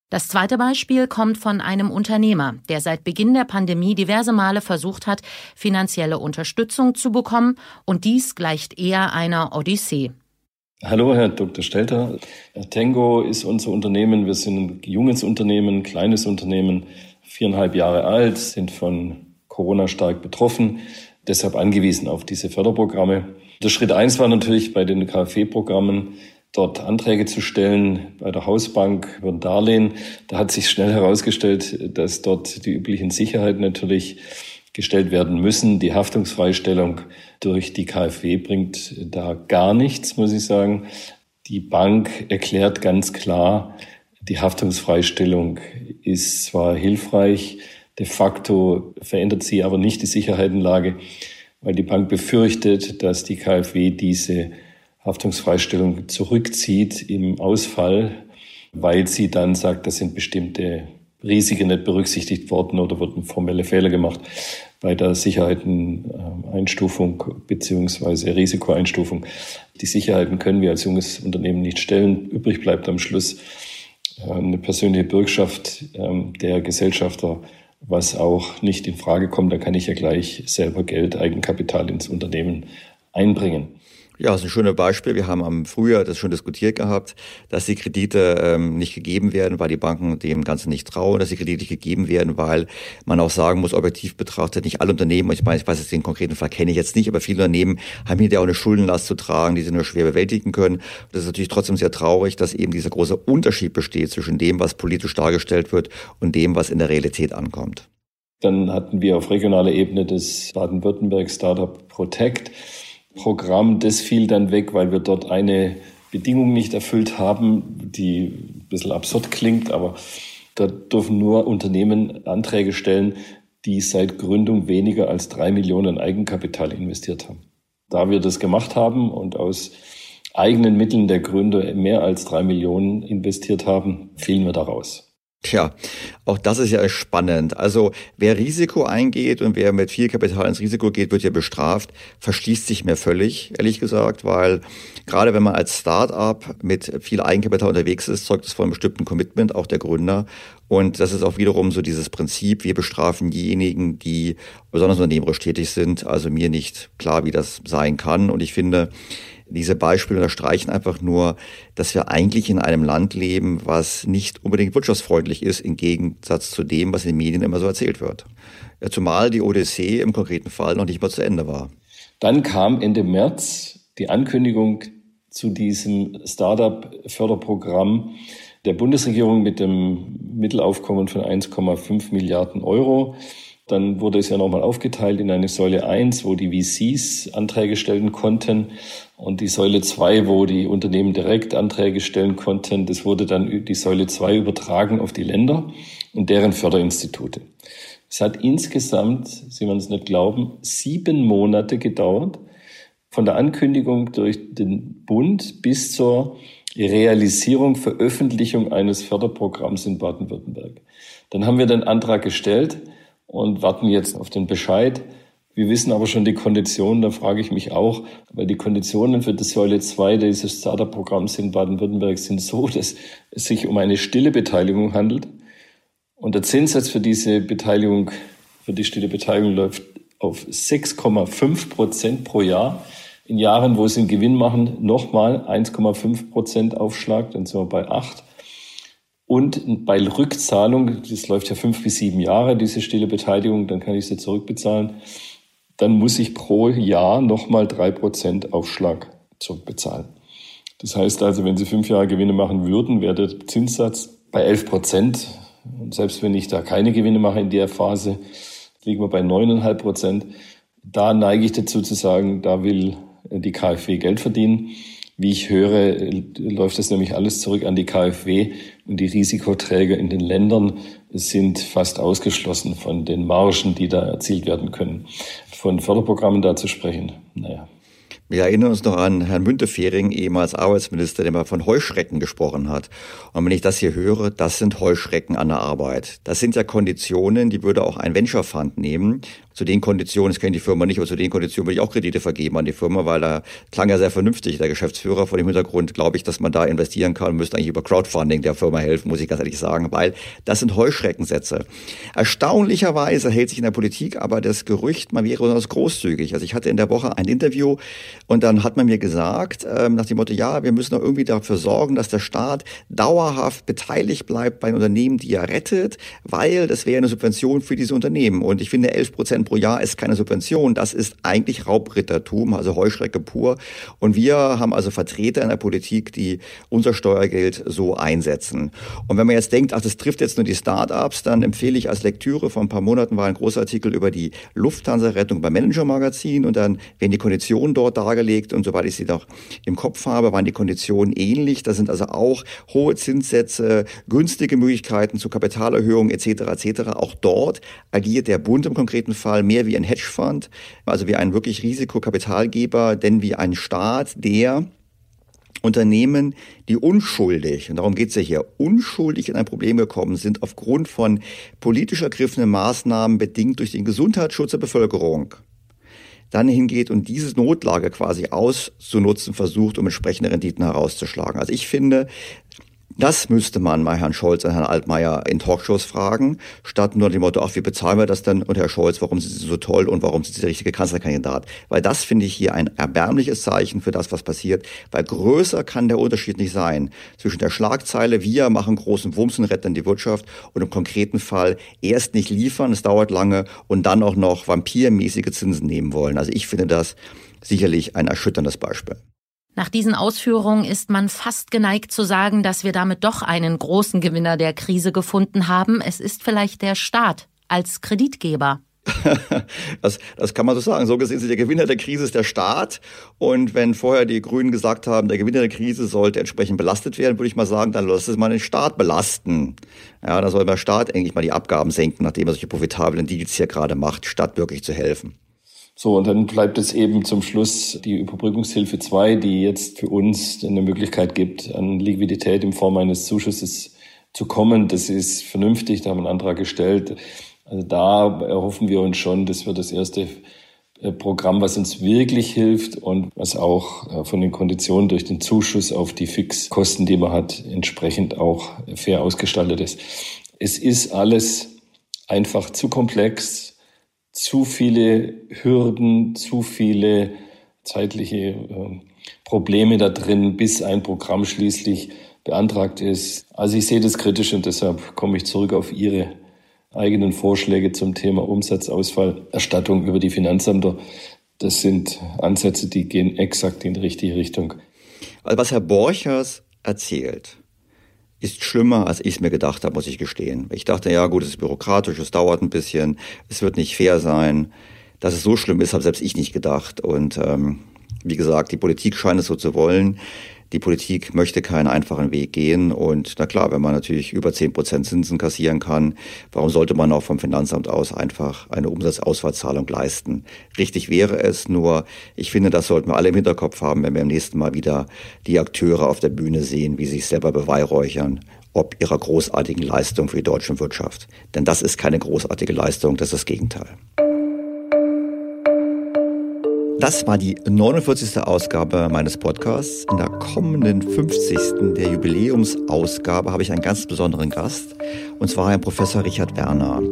Das zweite Beispiel kommt von einem Unternehmer, der seit Beginn der Pandemie diverse Male versucht hat, finanzielle Unterstützung zu bekommen, und dies gleicht eher einer Odyssee. Hallo, Herr Dr. Stelter. Tango ist unser Unternehmen. Wir sind ein junges Unternehmen, kleines Unternehmen, viereinhalb Jahre alt, sind von Corona stark betroffen, deshalb angewiesen auf diese Förderprogramme. Der Schritt eins war natürlich bei den KfW-Programmen, dort Anträge zu stellen bei der Hausbank über ein Darlehen. Da hat sich schnell herausgestellt, dass dort die üblichen Sicherheiten natürlich gestellt werden müssen. Die Haftungsfreistellung durch die KfW bringt da gar nichts, muss ich sagen. Die Bank erklärt ganz klar, die Haftungsfreistellung ist zwar hilfreich, de facto verändert sie aber nicht die Sicherheitenlage, weil die Bank befürchtet, dass die KfW diese Haftungsfreistellung zurückzieht im Ausfall, weil sie dann sagt, das sind bestimmte Risiken nicht berücksichtigt worden oder wurden formelle Fehler gemacht bei der Sicherheiteneinstufung beziehungsweise Risikoeinstufung. Die Sicherheiten können wir als junges Unternehmen nicht stellen. Übrig bleibt am Schluss äh, eine persönliche Bürgschaft ähm, der Gesellschafter, was auch nicht in Frage kommt. Da kann ich ja gleich selber Geld, Eigenkapital ins Unternehmen einbringen. Ja, das ist ein schönes Beispiel. Wir haben am Frühjahr das schon diskutiert gehabt, dass die Kredite ähm, nicht gegeben werden, weil die Banken dem Ganzen nicht trauen, dass die Kredite nicht gegeben werden, weil man auch sagen muss, objektiv betrachtet, nicht alle Unternehmen, ich meine, ich weiß jetzt den konkreten Fall kenne ich jetzt nicht, aber viele Unternehmen haben hinterher auch eine Schuldenlast zu tragen, die sie nur schwer bewältigen können. Das ist natürlich trotzdem sehr traurig, dass eben dieser große Unterschied besteht zwischen dem, was politisch dargestellt wird und dem, was in der Realität ankommt. Dann hatten wir auf regionaler Ebene das Baden-Württemberg Startup Protect. Programm, das fiel dann weg, weil wir dort eine Bedingung nicht erfüllt haben, die ein bisschen absurd klingt, aber da dürfen nur Unternehmen Anträge stellen, die seit Gründung weniger als drei Millionen Eigenkapital investiert haben. Da wir das gemacht haben und aus eigenen Mitteln der Gründer mehr als drei Millionen investiert haben, fielen wir da raus. Tja, auch das ist ja spannend. Also wer Risiko eingeht und wer mit viel Kapital ins Risiko geht, wird ja bestraft, verschließt sich mir völlig, ehrlich gesagt, weil gerade wenn man als Start-up mit viel Eigenkapital unterwegs ist, zeugt es von einem bestimmten Commitment auch der Gründer. Und das ist auch wiederum so dieses Prinzip, wir bestrafen diejenigen, die besonders unternehmerisch tätig sind. Also mir nicht klar, wie das sein kann. Und ich finde, diese Beispiele unterstreichen einfach nur, dass wir eigentlich in einem Land leben, was nicht unbedingt wirtschaftsfreundlich ist, im Gegensatz zu dem, was in den Medien immer so erzählt wird. Zumal die Odyssee im konkreten Fall noch nicht mal zu Ende war. Dann kam Ende März die Ankündigung zu diesem Startup-Förderprogramm der Bundesregierung mit dem Mittelaufkommen von 1,5 Milliarden Euro. Dann wurde es ja nochmal aufgeteilt in eine Säule 1, wo die VCs Anträge stellen konnten und die Säule 2, wo die Unternehmen direkt Anträge stellen konnten. Das wurde dann die Säule 2 übertragen auf die Länder und deren Förderinstitute. Es hat insgesamt, Sie werden es nicht glauben, sieben Monate gedauert, von der Ankündigung durch den Bund bis zur Realisierung, Veröffentlichung eines Förderprogramms in Baden-Württemberg. Dann haben wir den Antrag gestellt und warten jetzt auf den Bescheid. Wir wissen aber schon die Konditionen, da frage ich mich auch, weil die Konditionen für das Säule 2 dieses Startup-Programms in Baden-Württemberg sind so, dass es sich um eine stille Beteiligung handelt. Und der Zinssatz für diese Beteiligung, für die stille Beteiligung läuft auf 6,5 Prozent pro Jahr. In Jahren, wo sie einen Gewinn machen, nochmal 1,5 Prozent Aufschlag, dann sind wir bei 8. Und bei Rückzahlung, das läuft ja fünf bis sieben Jahre, diese stille Beteiligung, dann kann ich sie zurückbezahlen. Dann muss ich pro Jahr nochmal drei Prozent Aufschlag zurückbezahlen. Das heißt also, wenn Sie fünf Jahre Gewinne machen würden, wäre der Zinssatz bei elf Prozent. Und selbst wenn ich da keine Gewinne mache in der Phase, liegen wir bei 9,5 Prozent. Da neige ich dazu zu sagen, da will die KfW Geld verdienen. Wie ich höre, läuft das nämlich alles zurück an die KfW und die Risikoträger in den Ländern sind fast ausgeschlossen von den Margen, die da erzielt werden können. Von Förderprogrammen da zu sprechen, naja. Wir erinnern uns noch an Herrn Müntefering, ehemals Arbeitsminister, der mal von Heuschrecken gesprochen hat. Und wenn ich das hier höre, das sind Heuschrecken an der Arbeit. Das sind ja Konditionen, die würde auch ein Venture Fund nehmen zu den Konditionen, das kennt die Firma nicht, aber zu den Konditionen würde ich auch Kredite vergeben an die Firma, weil da klang ja sehr vernünftig der Geschäftsführer. Vor dem Hintergrund glaube ich, dass man da investieren kann, müsste eigentlich über Crowdfunding der Firma helfen, muss ich ganz ehrlich sagen, weil das sind Heuschreckensätze. Erstaunlicherweise hält sich in der Politik aber das Gerücht, man wäre besonders großzügig. Also ich hatte in der Woche ein Interview und dann hat man mir gesagt, ähm, nach dem Motto, ja, wir müssen doch irgendwie dafür sorgen, dass der Staat dauerhaft beteiligt bleibt bei Unternehmen, die er rettet, weil das wäre eine Subvention für diese Unternehmen. Und ich finde, 11 Prozent pro Jahr ist keine Subvention, das ist eigentlich Raubrittertum, also Heuschrecke pur. Und wir haben also Vertreter in der Politik, die unser Steuergeld so einsetzen. Und wenn man jetzt denkt, ach, das trifft jetzt nur die Start-ups, dann empfehle ich als Lektüre, vor ein paar Monaten war ein großer Artikel über die Lufthansa-Rettung beim Manager-Magazin und dann werden die Konditionen dort dargelegt und soweit ich sie noch im Kopf habe, waren die Konditionen ähnlich. Da sind also auch hohe Zinssätze, günstige Möglichkeiten zur Kapitalerhöhung etc. etc. Auch dort agiert der Bund im konkreten Fall Fall mehr wie ein Hedgefonds, also wie ein wirklich Risikokapitalgeber, denn wie ein Staat, der Unternehmen, die unschuldig, und darum geht es ja hier, unschuldig in ein Problem gekommen sind, aufgrund von politisch ergriffenen Maßnahmen bedingt durch den Gesundheitsschutz der Bevölkerung, dann hingeht und diese Notlage quasi auszunutzen versucht, um entsprechende Renditen herauszuschlagen. Also ich finde, das müsste man mal Herrn Scholz und Herrn Altmaier in Talkshows fragen, statt nur dem Motto, ach, wie bezahlen wir das denn? Und Herr Scholz, warum sind Sie so toll und warum sind Sie der richtige Kanzlerkandidat? Weil das finde ich hier ein erbärmliches Zeichen für das, was passiert, weil größer kann der Unterschied nicht sein zwischen der Schlagzeile, wir machen großen Wumms und retten die Wirtschaft und im konkreten Fall erst nicht liefern, es dauert lange und dann auch noch vampirmäßige Zinsen nehmen wollen. Also ich finde das sicherlich ein erschütterndes Beispiel. Nach diesen Ausführungen ist man fast geneigt zu sagen, dass wir damit doch einen großen Gewinner der Krise gefunden haben. Es ist vielleicht der Staat als Kreditgeber. das, das kann man so sagen. So gesehen, der Gewinner der Krise ist der Staat. Und wenn vorher die Grünen gesagt haben, der Gewinner der Krise sollte entsprechend belastet werden, würde ich mal sagen, dann lass es mal den Staat belasten. Ja, dann soll der Staat eigentlich mal die Abgaben senken, nachdem er solche profitablen Deals hier gerade macht, statt wirklich zu helfen. So, und dann bleibt es eben zum Schluss die Überbrückungshilfe 2, die jetzt für uns eine Möglichkeit gibt, an Liquidität in Form eines Zuschusses zu kommen. Das ist vernünftig, da haben wir einen Antrag gestellt. Also da erhoffen wir uns schon, das wird das erste äh, Programm, was uns wirklich hilft und was auch äh, von den Konditionen durch den Zuschuss auf die Fixkosten, die man hat, entsprechend auch fair ausgestaltet ist. Es ist alles einfach zu komplex, zu viele Hürden, zu viele zeitliche äh, Probleme da drin, bis ein Programm schließlich beantragt ist. Also ich sehe das kritisch und deshalb komme ich zurück auf Ihre eigenen Vorschläge zum Thema Umsatzausfallerstattung über die Finanzämter. Das sind Ansätze, die gehen exakt in die richtige Richtung. Also was Herr Borchers erzählt, ist schlimmer, als ich es mir gedacht habe, muss ich gestehen. Ich dachte, ja gut, es ist bürokratisch, es dauert ein bisschen, es wird nicht fair sein. Dass es so schlimm ist, habe selbst ich nicht gedacht. Und ähm, wie gesagt, die Politik scheint es so zu wollen. Die Politik möchte keinen einfachen Weg gehen. Und na klar, wenn man natürlich über zehn Prozent Zinsen kassieren kann, warum sollte man auch vom Finanzamt aus einfach eine Umsatzausfallzahlung leisten? Richtig wäre es, nur ich finde, das sollten wir alle im Hinterkopf haben, wenn wir im nächsten Mal wieder die Akteure auf der Bühne sehen, wie sie sich selber beweihräuchern ob ihrer großartigen Leistung für die deutsche Wirtschaft. Denn das ist keine großartige Leistung, das ist das Gegenteil. Das war die 49. Ausgabe meines Podcasts. In der kommenden 50. der Jubiläumsausgabe habe ich einen ganz besonderen Gast, und zwar Herrn Professor Richard Werner.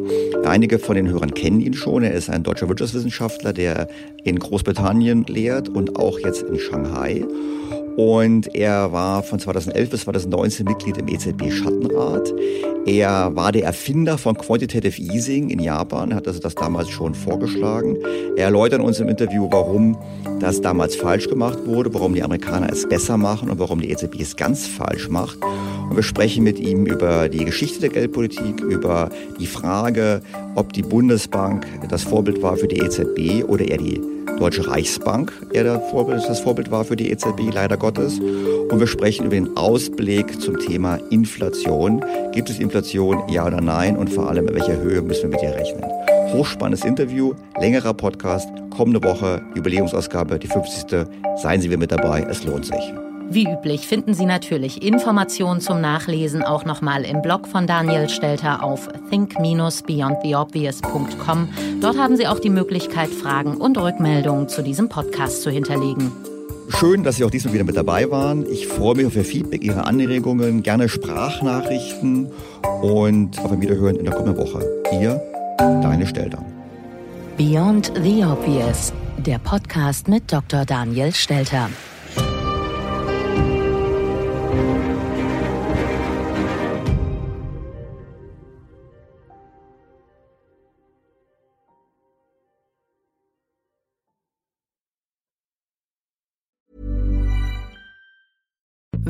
Einige von den Hörern kennen ihn schon. Er ist ein deutscher Wirtschaftswissenschaftler, der in Großbritannien lehrt und auch jetzt in Shanghai. Und er war von 2011 bis 2019 Mitglied im EZB-Schattenrat. Er war der Erfinder von Quantitative Easing in Japan, hat also das damals schon vorgeschlagen. Er erläutert uns im Interview, warum das damals falsch gemacht wurde, warum die Amerikaner es besser machen und warum die EZB es ganz falsch macht. Und wir sprechen mit ihm über die Geschichte der Geldpolitik, über die Frage, ob die Bundesbank das Vorbild war für die EZB oder eher die Deutsche Reichsbank eher Vorbild, das Vorbild war für die EZB, leider Gottes. Und wir sprechen über den Ausblick zum Thema Inflation. Gibt es Inflation, ja oder nein? Und vor allem, in welcher Höhe müssen wir mit ihr rechnen? Hochspannendes Interview, längerer Podcast, kommende Woche, Jubiläumsausgabe, die 50. Seien Sie wieder mit dabei, es lohnt sich. Wie üblich finden Sie natürlich Informationen zum Nachlesen auch nochmal im Blog von Daniel Stelter auf think-beyondtheobvious.com. Dort haben Sie auch die Möglichkeit, Fragen und Rückmeldungen zu diesem Podcast zu hinterlegen. Schön, dass Sie auch diesmal wieder mit dabei waren. Ich freue mich auf Ihr Feedback, Ihre Anregungen, gerne Sprachnachrichten und auf ein Wiederhören in der kommenden Woche. Ihr, Deine Stelter. Beyond the Obvious, der Podcast mit Dr. Daniel Stelter.